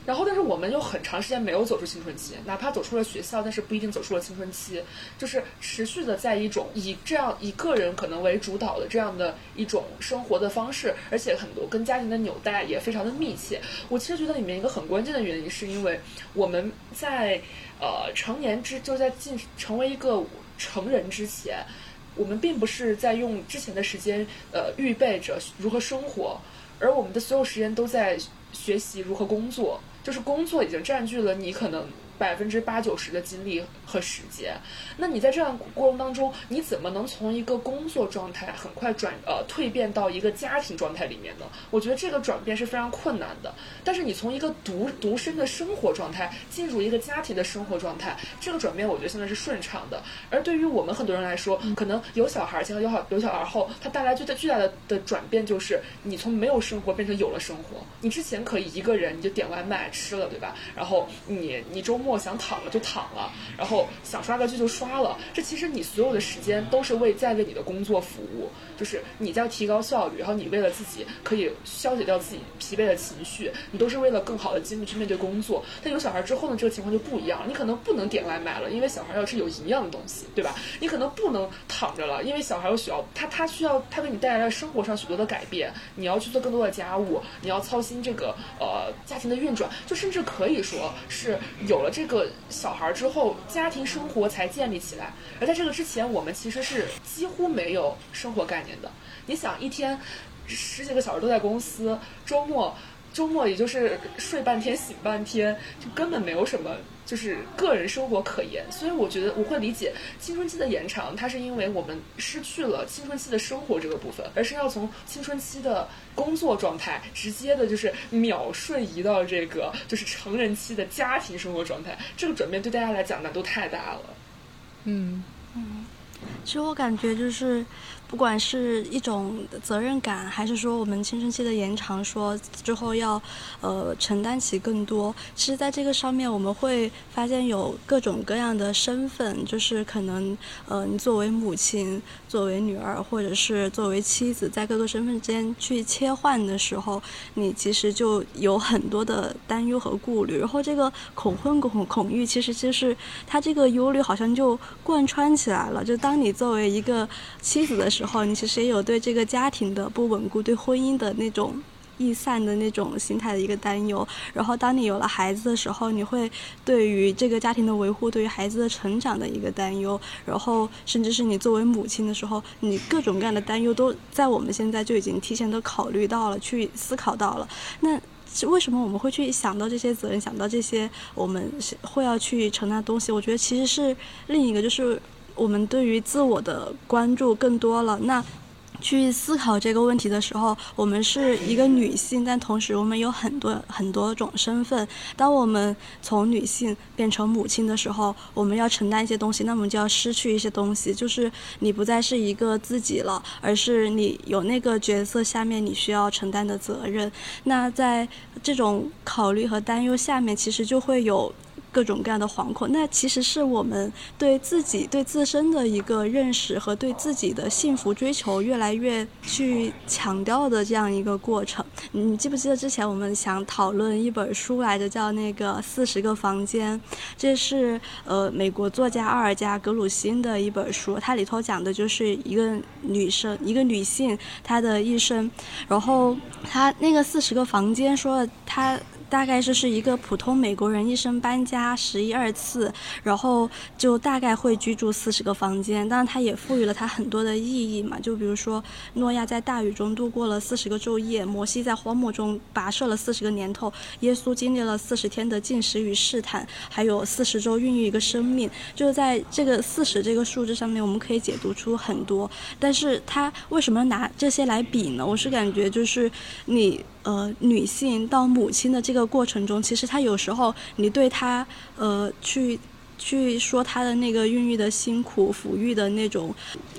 Speaker 2: 然后，但是我们又很长时间没有走出青春期，哪怕走出了学校，但是不一定走出了青春期，就是持续的在一种以这样以个人可能为主导的这样的一种生活的方式，而且很多跟家庭的纽带也非常的密切。我其实觉得里面一个很关键的原因，是因为我们在呃成年之就在进成为一个成人之前，我们并不是在用之前的时间呃预备着如何生活，而我们的所有时间都在学习如何工作。就是工作已经占据了你可能。百分之八九十的精力和时间，那你在这样过程当中，你怎么能从一个工作状态很快转呃蜕变到一个家庭状态里面呢？我觉得这个转变是非常困难的。但是你从一个独独身的生活状态进入一个家庭的生活状态，这个转变我觉得现在是顺畅的。而对于我们很多人来说，可能有小孩前和有小有小孩后，它带来最大巨大的的转变就是你从没有生活变成有了生活。你之前可以一个人你就点外卖吃了，对吧？然后你你周末。我想躺了就躺了，然后想刷个剧就刷了。这其实你所有的时间都是为在为你的工作服务，就是你在提高效率，然后你为了自己可以消解掉自己疲惫的情绪，你都是为了更好的精力去面对工作。但有小孩之后呢，这个情况就不一样，你可能不能点外卖了，因为小孩要吃有营养的东西，对吧？你可能不能躺着了，因为小孩有需要，他他需要他给你带来了生活上许多的改变，你要去做更多的家务，你要操心这个呃家庭的运转，就甚至可以说是有了。这个小孩之后，家庭生活才建立起来。而在这个之前，我们其实是几乎没有生活概念的。你想，一天十几个小时都在公司，周末周末也就是睡半天醒半天，就根本没有什么。就是个人生活可言，所以我觉得我会理解青春期的延长，它是因为我们失去了青春期的生活这个部分，而是要从青春期的工作状态直接的，就是秒瞬移到这个就是成人期的家庭生活状态。这个转变对大家来讲难度太大了。
Speaker 1: 嗯
Speaker 3: 嗯，其实我感觉就是。不管是一种责任感，还是说我们青春期的延长，说之后要，呃，承担起更多。其实，在这个上面，我们会发现有各种各样的身份，就是可能，呃，你作为母亲、作为女儿，或者是作为妻子，在各个身份之间去切换的时候，你其实就有很多的担忧和顾虑。然后，这个恐婚、恐恐育，其实就是他这个忧虑好像就贯穿起来了。就当你作为一个妻子的时，时候，你其实也有对这个家庭的不稳固、对婚姻的那种易散的那种心态的一个担忧。然后，当你有了孩子的时候，你会对于这个家庭的维护、对于孩子的成长的一个担忧。然后，甚至是你作为母亲的时候，你各种各样的担忧都在我们现在就已经提前都考虑到了，去思考到了。那为什么我们会去想到这些责任，想到这些我们会要去承担东西？我觉得其实是另一个就是。我们对于自我的关注更多了，那去思考这个问题的时候，我们是一个女性，但同时我们有很多很多种身份。当我们从女性变成母亲的时候，我们要承担一些东西，那么就要失去一些东西，就是你不再是一个自己了，而是你有那个角色下面你需要承担的责任。那在这种考虑和担忧下面，其实就会有。各种各样的惶恐，那其实是我们对自己、对自身的一个认识和对自己的幸福追求越来越去强调的这样一个过程。你记不记得之前我们想讨论一本书来着，叫那个《四十个房间》，这是呃美国作家奥尔加·格鲁辛的一本书，它里头讲的就是一个女生、一个女性她的一生，然后她那个《四十个房间》说她。大概就是一个普通美国人一生搬家十一二次，然后就大概会居住四十个房间。当然，他也赋予了他很多的意义嘛。就比如说，诺亚在大雨中度过了四十个昼夜，摩西在荒漠中跋涉了四十个年头，耶稣经历了四十天的进食与试探，还有四十周孕育一个生命。就是在这个四十这个数字上面，我们可以解读出很多。但是他为什么拿这些来比呢？我是感觉就是你。呃，女性到母亲的这个过程中，其实她有时候，你对她，呃，去去说她的那个孕育的辛苦、抚育的那种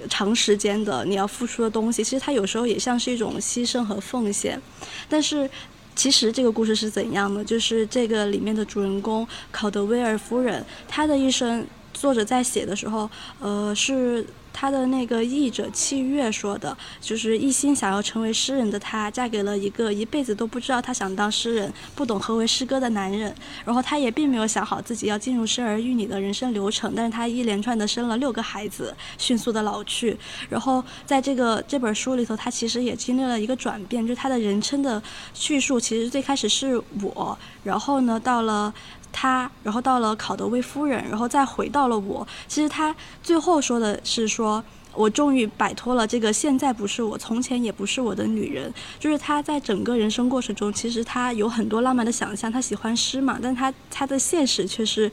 Speaker 3: 长时间的你要付出的东西，其实她有时候也像是一种牺牲和奉献。但是，其实这个故事是怎样的？就是这个里面的主人公考德威尔夫人，她的一生，作者在写的时候，呃，是。他的那个译者契月说的，就是一心想要成为诗人的她，嫁给了一个一辈子都不知道她想当诗人、不懂何为诗歌的男人。然后她也并没有想好自己要进入生儿育女的人生流程，但是她一连串的生了六个孩子，迅速的老去。然后在这个这本书里头，她其实也经历了一个转变，就是她的人称的叙述，其实最开始是我，然后呢到了。他，然后到了考德威夫人，然后再回到了我。其实他最后说的是说，我终于摆脱了这个现在不是我，从前也不是我的女人。就是他在整个人生过程中，其实他有很多浪漫的想象，他喜欢诗嘛，但他他的现实却是，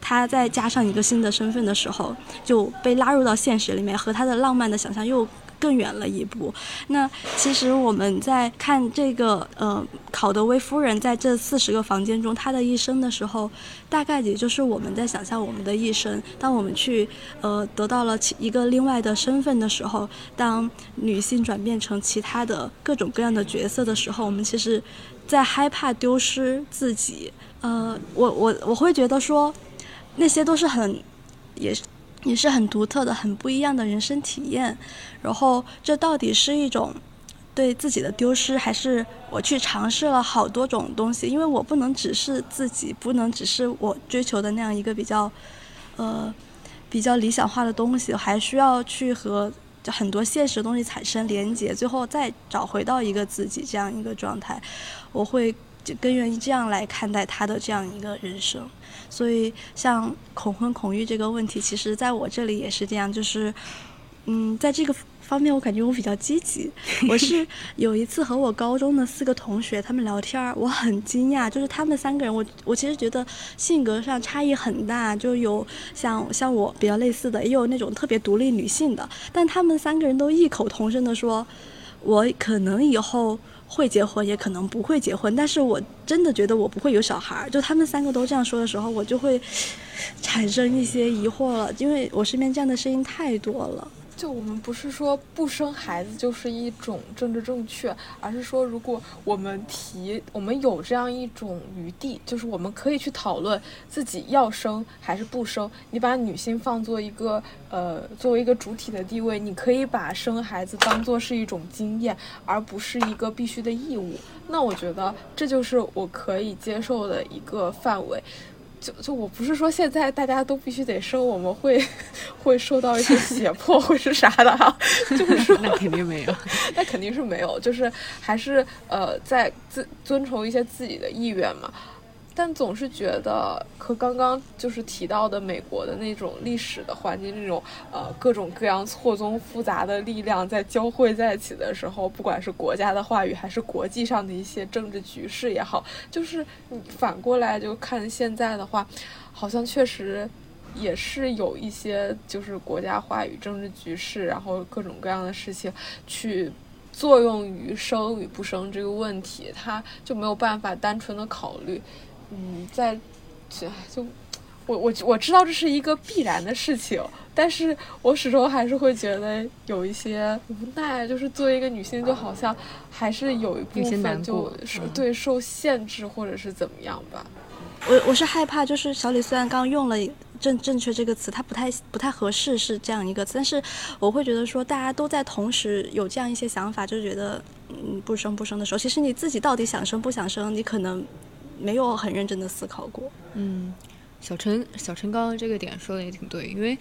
Speaker 3: 他再加上一个新的身份的时候，就被拉入到现实里面，和他的浪漫的想象又。更远了一步。那其实我们在看这个呃考德威夫人在这四十个房间中她的一生的时候，大概也就是我们在想象我们的一生。当我们去呃得到了一个另外的身份的时候，当女性转变成其他的各种各样的角色的时候，我们其实，在害怕丢失自己。呃，我我我会觉得说，那些都是很也是。也是很独特的、很不一样的人生体验。然后，这到底是一种对自己的丢失，还是我去尝试了好多种东西？因为我不能只是自己，不能只是我追求的那样一个比较，呃，比较理想化的东西，还需要去和很多现实的东西产生连接，最后再找回到一个自己这样一个状态。我会更愿意这样来看待他的这样一个人生。所以，像恐婚恐育这个问题，其实在我这里也是这样。就是，嗯，在这个方面，我感觉我比较积极。[laughs] 我是有一次和我高中的四个同学他们聊天儿，我很惊讶，就是他们三个人，我我其实觉得性格上差异很大，就有像像我比较类似的，也有那种特别独立女性的，但他们三个人都异口同声的说。我可能以后会结婚，也可能不会结婚，但是我真的觉得我不会有小孩儿。就他们三个都这样说的时候，我就会产生一些疑惑了，因为我身边这样的声音太多了。
Speaker 4: 就我们不是说不生孩子就是一种政治正确，而是说如果我们提，我们有这样一种余地，就是我们可以去讨论自己要生还是不生。你把女性放作一个呃作为一个主体的地位，你可以把生孩子当做是一种经验，而不是一个必须的义务。那我觉得这就是我可以接受的一个范围。就就我不是说现在大家都必须得生，我们会会受到一些胁迫，或是啥的哈，就是说
Speaker 1: 那肯定没有，
Speaker 4: 那肯定是没有，就是还是呃在自遵从一些自己的意愿嘛。但总是觉得和刚刚就是提到的美国的那种历史的环境，那种呃各种各样错综复杂的力量在交汇在一起的时候，不管是国家的话语，还是国际上的一些政治局势也好，就是你反过来就看现在的话，好像确实也是有一些就是国家话语、政治局势，然后各种各样的事情去作用于生与不生这个问题，他就没有办法单纯的考虑。嗯，在，就就我我我知道这是一个必然的事情，但是我始终还是会觉得有一些无奈，就是作为一个女性，就好像还是有一部分就是对受限制或者是怎么样吧。
Speaker 3: 我我是害怕，就是小李虽然刚用了正正确这个词，它不太不太合适是这样一个词，但是我会觉得说大家都在同时有这样一些想法，就觉得嗯不生不生的时候，其实你自己到底想生不想生，你可能。没有很认真的思考过。
Speaker 1: 嗯，小陈，小陈刚刚这个点说的也挺对，因为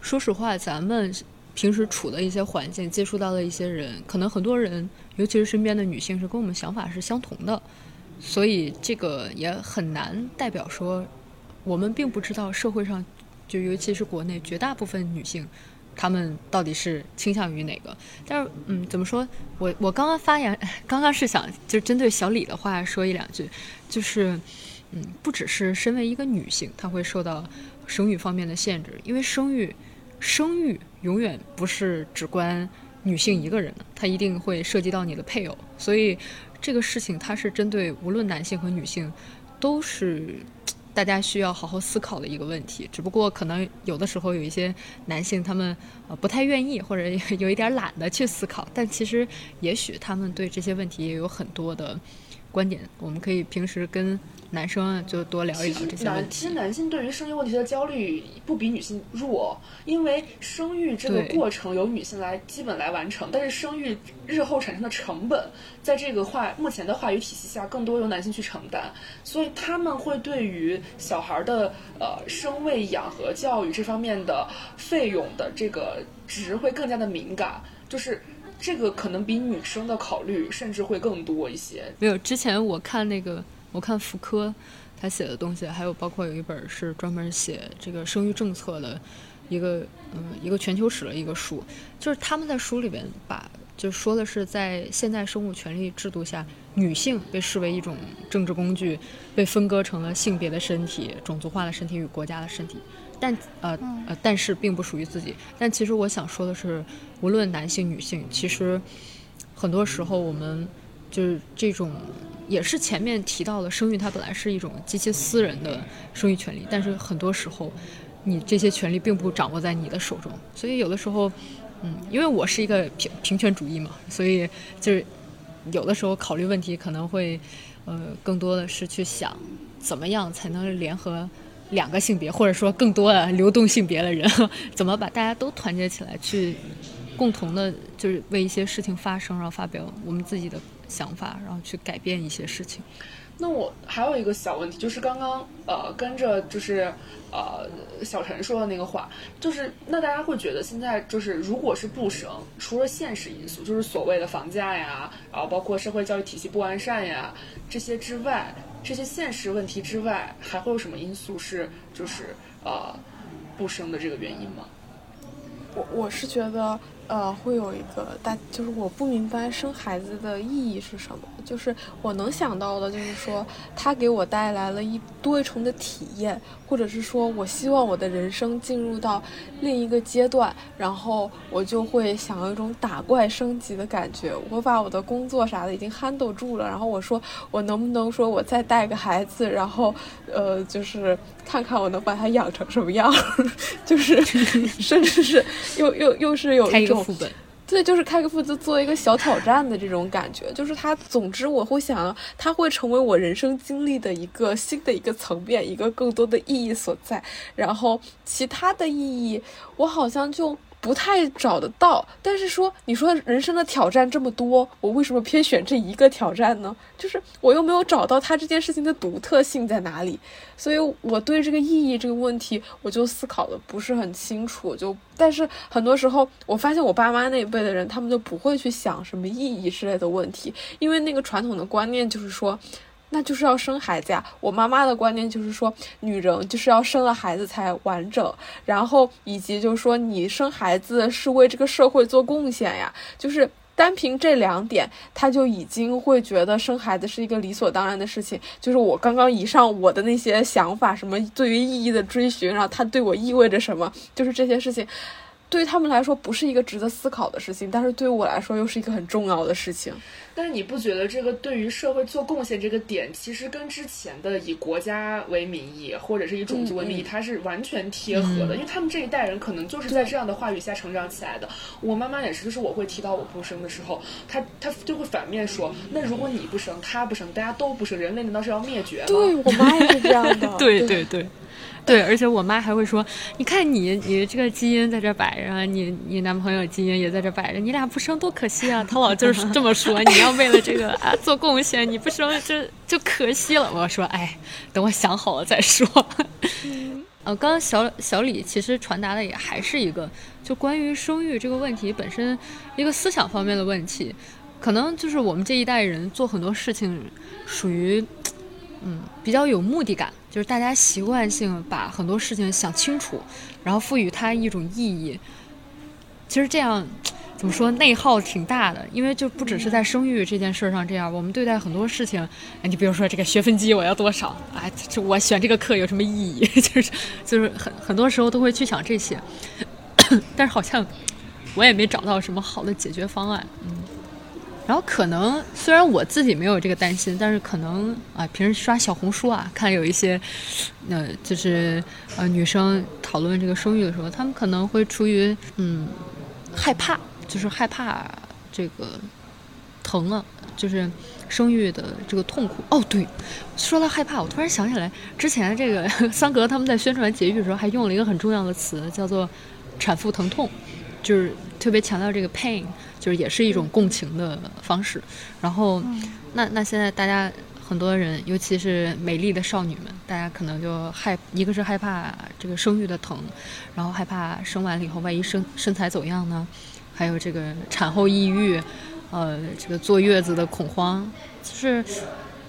Speaker 1: 说实话，咱们平时处的一些环境，接触到的一些人，可能很多人，尤其是身边的女性，是跟我们想法是相同的，所以这个也很难代表说，我们并不知道社会上，就尤其是国内绝大部分女性。他们到底是倾向于哪个？但是，嗯，怎么说？我我刚刚发言，[laughs] 刚刚是想就针对小李的话说一两句，就是，嗯，不只是身为一个女性，她会受到生育方面的限制，因为生育，生育永远不是只关女性一个人的，它一定会涉及到你的配偶，所以这个事情它是针对无论男性和女性，都是。大家需要好好思考的一个问题，只不过可能有的时候有一些男性他们呃不太愿意或者有一点懒得去思考，但其实也许他们对这些问题也有很多的观点，我们可以平时跟。男生就多聊一聊这些
Speaker 2: 问题。其实男性对于生育问题的焦虑不比女性弱，因为生育这个过程由女性来基本来完成，但是生育日后产生的成本，在这个话目前的话语体系下，更多由男性去承担，所以他们会对于小孩的呃生喂养和教育这方面的费用的这个值会更加的敏感，就是这个可能比女生的考虑甚至会更多一些。
Speaker 1: 没有，之前我看那个。我看福柯他写的东西，还有包括有一本是专门写这个生育政策的一个嗯一个全球史的一个书，就是他们在书里边把就说的是在现代生物权利制度下，女性被视为一种政治工具，被分割成了性别的身体、种族化的身体与国家的身体，但呃呃但是并不属于自己。但其实我想说的是，无论男性女性，其实很多时候我们。就是这种，也是前面提到的生育，它本来是一种极其私人的生育权利，但是很多时候，你这些权利并不掌握在你的手中，所以有的时候，嗯，因为我是一个平平权主义嘛，所以就是有的时候考虑问题可能会，呃，更多的是去想怎么样才能联合两个性别，或者说更多的流动性别的人，怎么把大家都团结起来，去共同的，就是为一些事情发声，然后发表我们自己的。想法，然后去改变一些事情。
Speaker 2: 那我还有一个小问题，就是刚刚呃跟着就是呃小陈说的那个话，就是那大家会觉得现在就是如果是不生，除了现实因素，就是所谓的房价呀，然后包括社会教育体系不完善呀这些之外，这些现实问题之外，还会有什么因素是就是呃不生的这个原因吗？
Speaker 4: 我我是觉得，呃，会有一个大，就是我不明白生孩子的意义是什么。就是我能想到的，就是说他给我带来了一多一重的体验，或者是说我希望我的人生进入到另一个阶段，然后我就会想要一种打怪升级的感觉。我把我的工作啥的已经 handle 住了，然后我说我能不能说我再带个孩子，然后呃，就是看看我能把他养成什么样，[laughs] 就是 [laughs] 甚至是又又又是有一种。
Speaker 1: 副本，
Speaker 4: 对，就是开个副就做一个小挑战的这种感觉，就是它。总之，我会想，它会成为我人生经历的一个新的一个层面，一个更多的意义所在。然后，其他的意义，我好像就。不太找得到，但是说你说人生的挑战这么多，我为什么偏选这一个挑战呢？就是我又没有找到它这件事情的独特性在哪里，所以我对这个意义这个问题，我就思考的不是很清楚。就但是很多时候，我发现我爸妈那一辈的人，他们就不会去想什么意义之类的问题，因为那个传统的观念就是说。那就是要生孩子呀！我妈妈的观念就是说，女人就是要生了孩子才完整，然后以及就是说，你生孩子是为这个社会做贡献呀。就是单凭这两点，他就已经会觉得生孩子是一个理所当然的事情。就是我刚刚以上我的那些想法，什么对于意义的追寻，然后它对我意味着什么，就是这些事情。对于他们来说不是一个值得思考的事情，但是对于我来说又是一个很重要的事情。
Speaker 2: 但是你不觉得这个对于社会做贡献这个点，其实跟之前的以国家为名义或者是以种族为名义，它是完全贴合的？因为他们这一代人可能就是在这样的话语下成长起来的。我妈妈也是，就是我会提到我不生的时候，她她就会反面说：那如果你不生，他不生，大家都不生，人类难道是要灭绝吗？
Speaker 4: 对我妈也是这样的。
Speaker 1: 对 [laughs] 对对。对，对而且我妈还会说：“你看你，你这个基因在这摆着，你你男朋友基因也在这摆着，你俩不生多可惜啊！”她老就是这么说。你要为了这个啊做贡献，你不生就就可惜了。我说：“哎，等我想好了再说。”呃，刚刚小小李其实传达的也还是一个，就关于生育这个问题本身一个思想方面的问题，可能就是我们这一代人做很多事情属于。嗯，比较有目的感，就是大家习惯性把很多事情想清楚，然后赋予它一种意义。其实这样怎么说，内耗挺大的，因为就不只是在生育这件事上这样，我们对待很多事情，你比如说这个学分机我要多少，哎，我选这个课有什么意义？[laughs] 就是就是很很多时候都会去想这些，[coughs] 但是好像我也没找到什么好的解决方案，嗯。然后可能虽然我自己没有这个担心，但是可能啊，平时刷小红书啊，看有一些，呃，就是呃女生讨论这个生育的时候，她们可能会出于嗯害怕，就是害怕这个疼啊，就是生育的这个痛苦。哦，对，说到害怕，我突然想起来，之前这个 [laughs] 桑格他们在宣传节育的时候，还用了一个很重要的词，叫做产妇疼痛，就是特别强调这个 pain。就是也是一种共情的方式，然后，那那现在大家很多人，尤其是美丽的少女们，大家可能就害，一个是害怕这个生育的疼，然后害怕生完了以后万一身身材走样呢，还有这个产后抑郁，呃，这个坐月子的恐慌，就是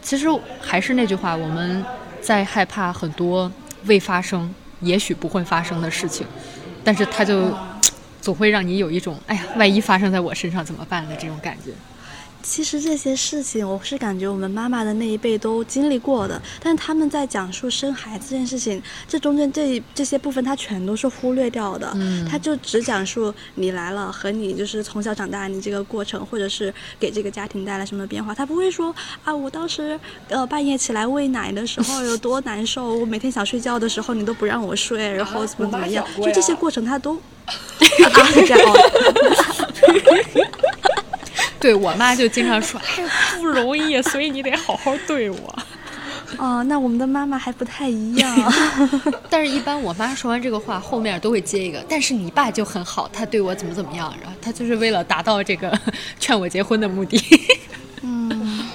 Speaker 1: 其实还是那句话，我们在害怕很多未发生、也许不会发生的事情，但是它就。总会让你有一种“哎呀，万一发生在我身上怎么办”的这种感觉。
Speaker 3: 其实这些事情，我是感觉我们妈妈的那一辈都经历过的，但是他们在讲述生孩子这件事情，这中间这这些部分，他全都是忽略掉的。嗯，他就只讲述你来了和你就是从小长大你这个过程，或者是给这个家庭带来什么变化，他不会说啊，我当时呃半夜起来喂奶的时候有多难受，我每天想睡觉的时候你都不让我睡，然后怎么怎么样，就这些过程他都。啊，这样
Speaker 1: 对我妈就经常说：“ [laughs] 哎，不容易，所以你得好好对我。[laughs] ”
Speaker 3: 哦，那我们的妈妈还不太一样。[laughs]
Speaker 1: 但是，一般我妈说完这个话，后面都会接一个：“但是你爸就很好，他对我怎么怎么样，然后他就是为了达到这个劝我结婚的目的。”
Speaker 4: 嗯，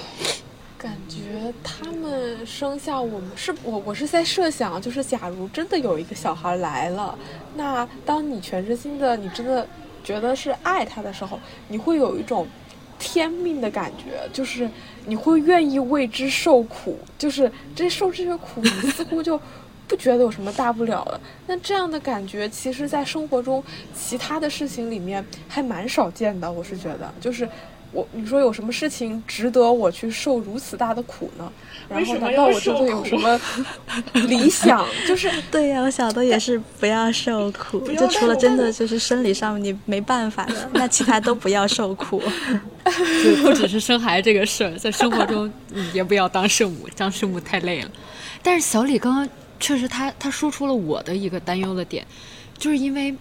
Speaker 4: 感觉他们生下我们是我，我是在设想，就是假如真的有一个小孩来了。那当你全身心的，你真的觉得是爱他的时候，你会有一种天命的感觉，就是你会愿意为之受苦，就是这受这些苦，你似乎就不觉得有什么大不了的。[laughs] 那这样的感觉，其实在生活中其他的事情里面还蛮少见的。我是觉得，就是我你说有什么事情值得我去受如此大的苦呢？然后难道我真的有什么理想？[laughs] 就是 [laughs]
Speaker 3: 对呀，我想的也是不要受苦，就除了真的就是生理上你没办法的，[laughs] 那其他都不要受苦。
Speaker 1: 就不只是生孩子这个事儿，在生活中也不要当圣母，当圣母太累了。但是小李刚刚确实他他说出了我的一个担忧的点，就是因为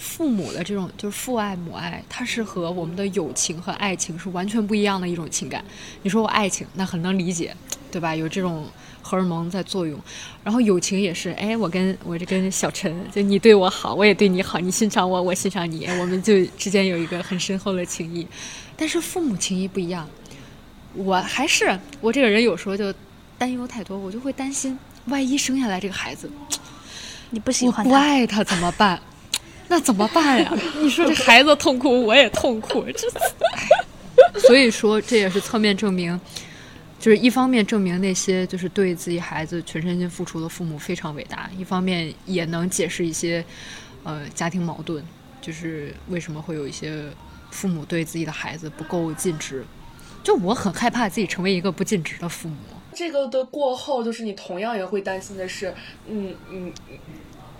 Speaker 1: 父母的这种就是父爱母爱，它是和我们的友情和爱情是完全不一样的一种情感。你说我爱情，那很能理解。对吧？有这种荷尔蒙在作用，然后友情也是。哎，我跟我这跟小陈，就你对我好，我也对你好，你欣赏我，我欣赏你，我们就之间有一个很深厚的情谊。但是父母情谊不一样，我还是我这个人有时候就担忧太多，我就会担心，万一生下来这个孩子，
Speaker 3: 你不喜欢
Speaker 1: 不爱他怎么办？那怎么办呀？[laughs] 你说这孩子痛苦，我也痛苦，这，[laughs] 所以说这也是侧面证明。就是一方面证明那些就是对自己孩子全身心付出的父母非常伟大，一方面也能解释一些，呃，家庭矛盾，就是为什么会有一些父母对自己的孩子不够尽职。就我很害怕自己成为一个不尽职的父母。
Speaker 2: 这个的过后，就是你同样也会担心的是，嗯嗯，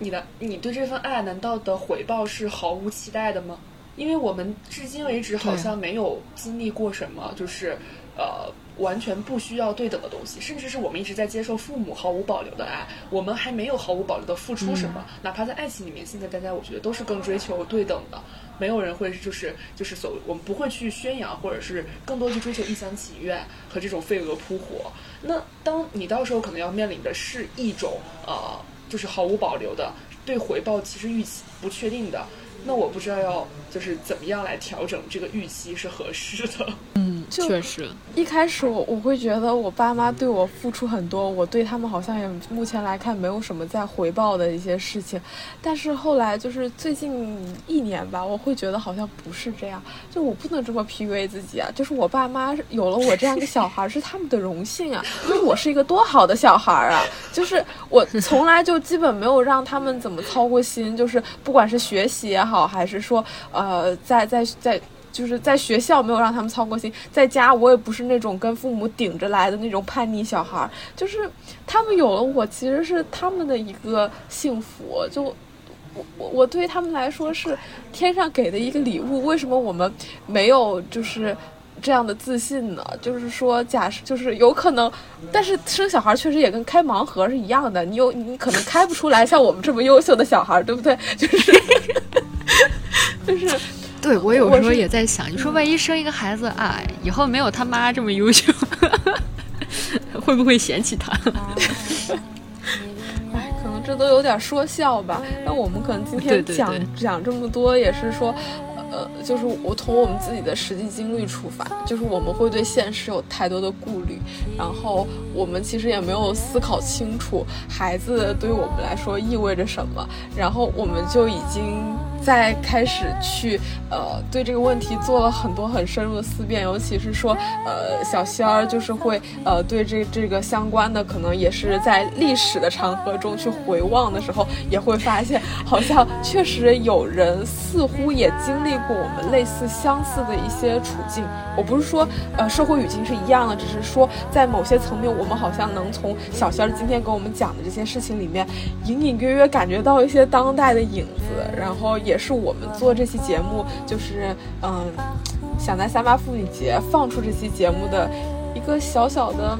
Speaker 2: 你的你对这份爱难道的回报是毫无期待的吗？因为我们至今为止好像没有经历过什么，就是呃。完全不需要对等的东西，甚至是我们一直在接受父母毫无保留的爱，我们还没有毫无保留的付出什么。哪怕在爱情里面，现在大家我觉得都是更追求对等的，没有人会就是就是所谓我们不会去宣扬，或者是更多去追求一厢情愿和这种飞蛾扑火。那当你到时候可能要面临的是一种呃，就是毫无保留的对回报其实预期不确定的。那我不知道要就是怎么样来调整这个预期是合适的。[laughs]
Speaker 1: 嗯，确实，
Speaker 4: 一开始我我会觉得我爸妈对我付出很多，我对他们好像也目前来看没有什么在回报的一些事情。但是后来就是最近一年吧，我会觉得好像不是这样。就我不能这么 PUA 自己啊！就是我爸妈有了我这样一个小孩是他们的荣幸啊，因为我是一个多好的小孩啊！[laughs] 就是我从来就基本没有让他们怎么操过心，就是不管是学习也好。还是说，呃，在在在，就是在学校没有让他们操过心，在家我也不是那种跟父母顶着来的那种叛逆小孩，就是他们有了我，其实是他们的一个幸福，就我我我对他们来说是天上给的一个礼物。为什么我们没有就是这样的自信呢？就是说，假设就是有可能，但是生小孩确实也跟开盲盒是一样的，你有你可能开不出来像我们这么优秀的小孩，对不对？[laughs] 就是。就是，[laughs]
Speaker 1: 对我有时候也在想，你说万一生一个孩子啊，以后没有他妈这么优秀，[laughs] 会不会嫌弃他？
Speaker 4: 哎，可能这都有点说笑吧。那我们可能今天讲讲这么多，也是说。呃，就是我从我们自己的实际经历出发，就是我们会对现实有太多的顾虑，然后我们其实也没有思考清楚孩子对于我们来说意味着什么，然后我们就已经在开始去呃对这个问题做了很多很深入的思辨，尤其是说呃小仙儿就是会呃对这这个相关的可能也是在历史的长河中去回望的时候，也会发现好像确实有人似乎也经历。过我们类似相似的一些处境，我不是说呃社会语境是一样的，只是说在某些层面，我们好像能从小仙儿今天跟我们讲的这些事情里面，隐隐约约感觉到一些当代的影子，然后也也是我们做这期节目，就是嗯，想在三八妇女节放出这期节目的一个小小的。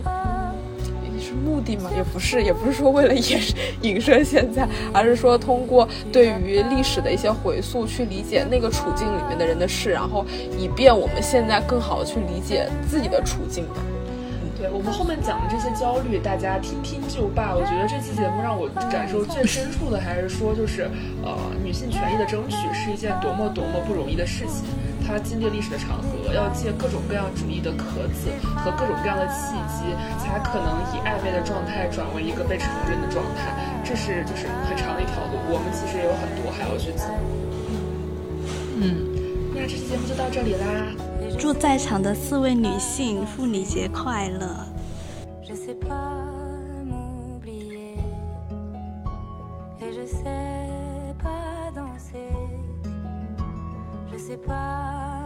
Speaker 4: 也是目的嘛，也不是，也不是说为了影影射现在，而是说通过对于历史的一些回溯，去理解那个处境里面的人的事，然后以便我们现在更好的去理解自己的处境吧。
Speaker 2: 对我们后面讲的这些焦虑，大家听听就罢。我觉得这期节目让我感受最深处的，还是说，就是呃，女性权益的争取是一件多么多么不容易的事情。它经历历史的长河，要借各种各样主义的壳子和各种各样的契机，才可能以暧昧的状态转为一个被承认的状态。这是就是很长的一条路，我们其实也有很多还要去走。嗯，那这期节目就到这里啦。
Speaker 3: 祝在场的四位女性妇女节快乐
Speaker 5: pas.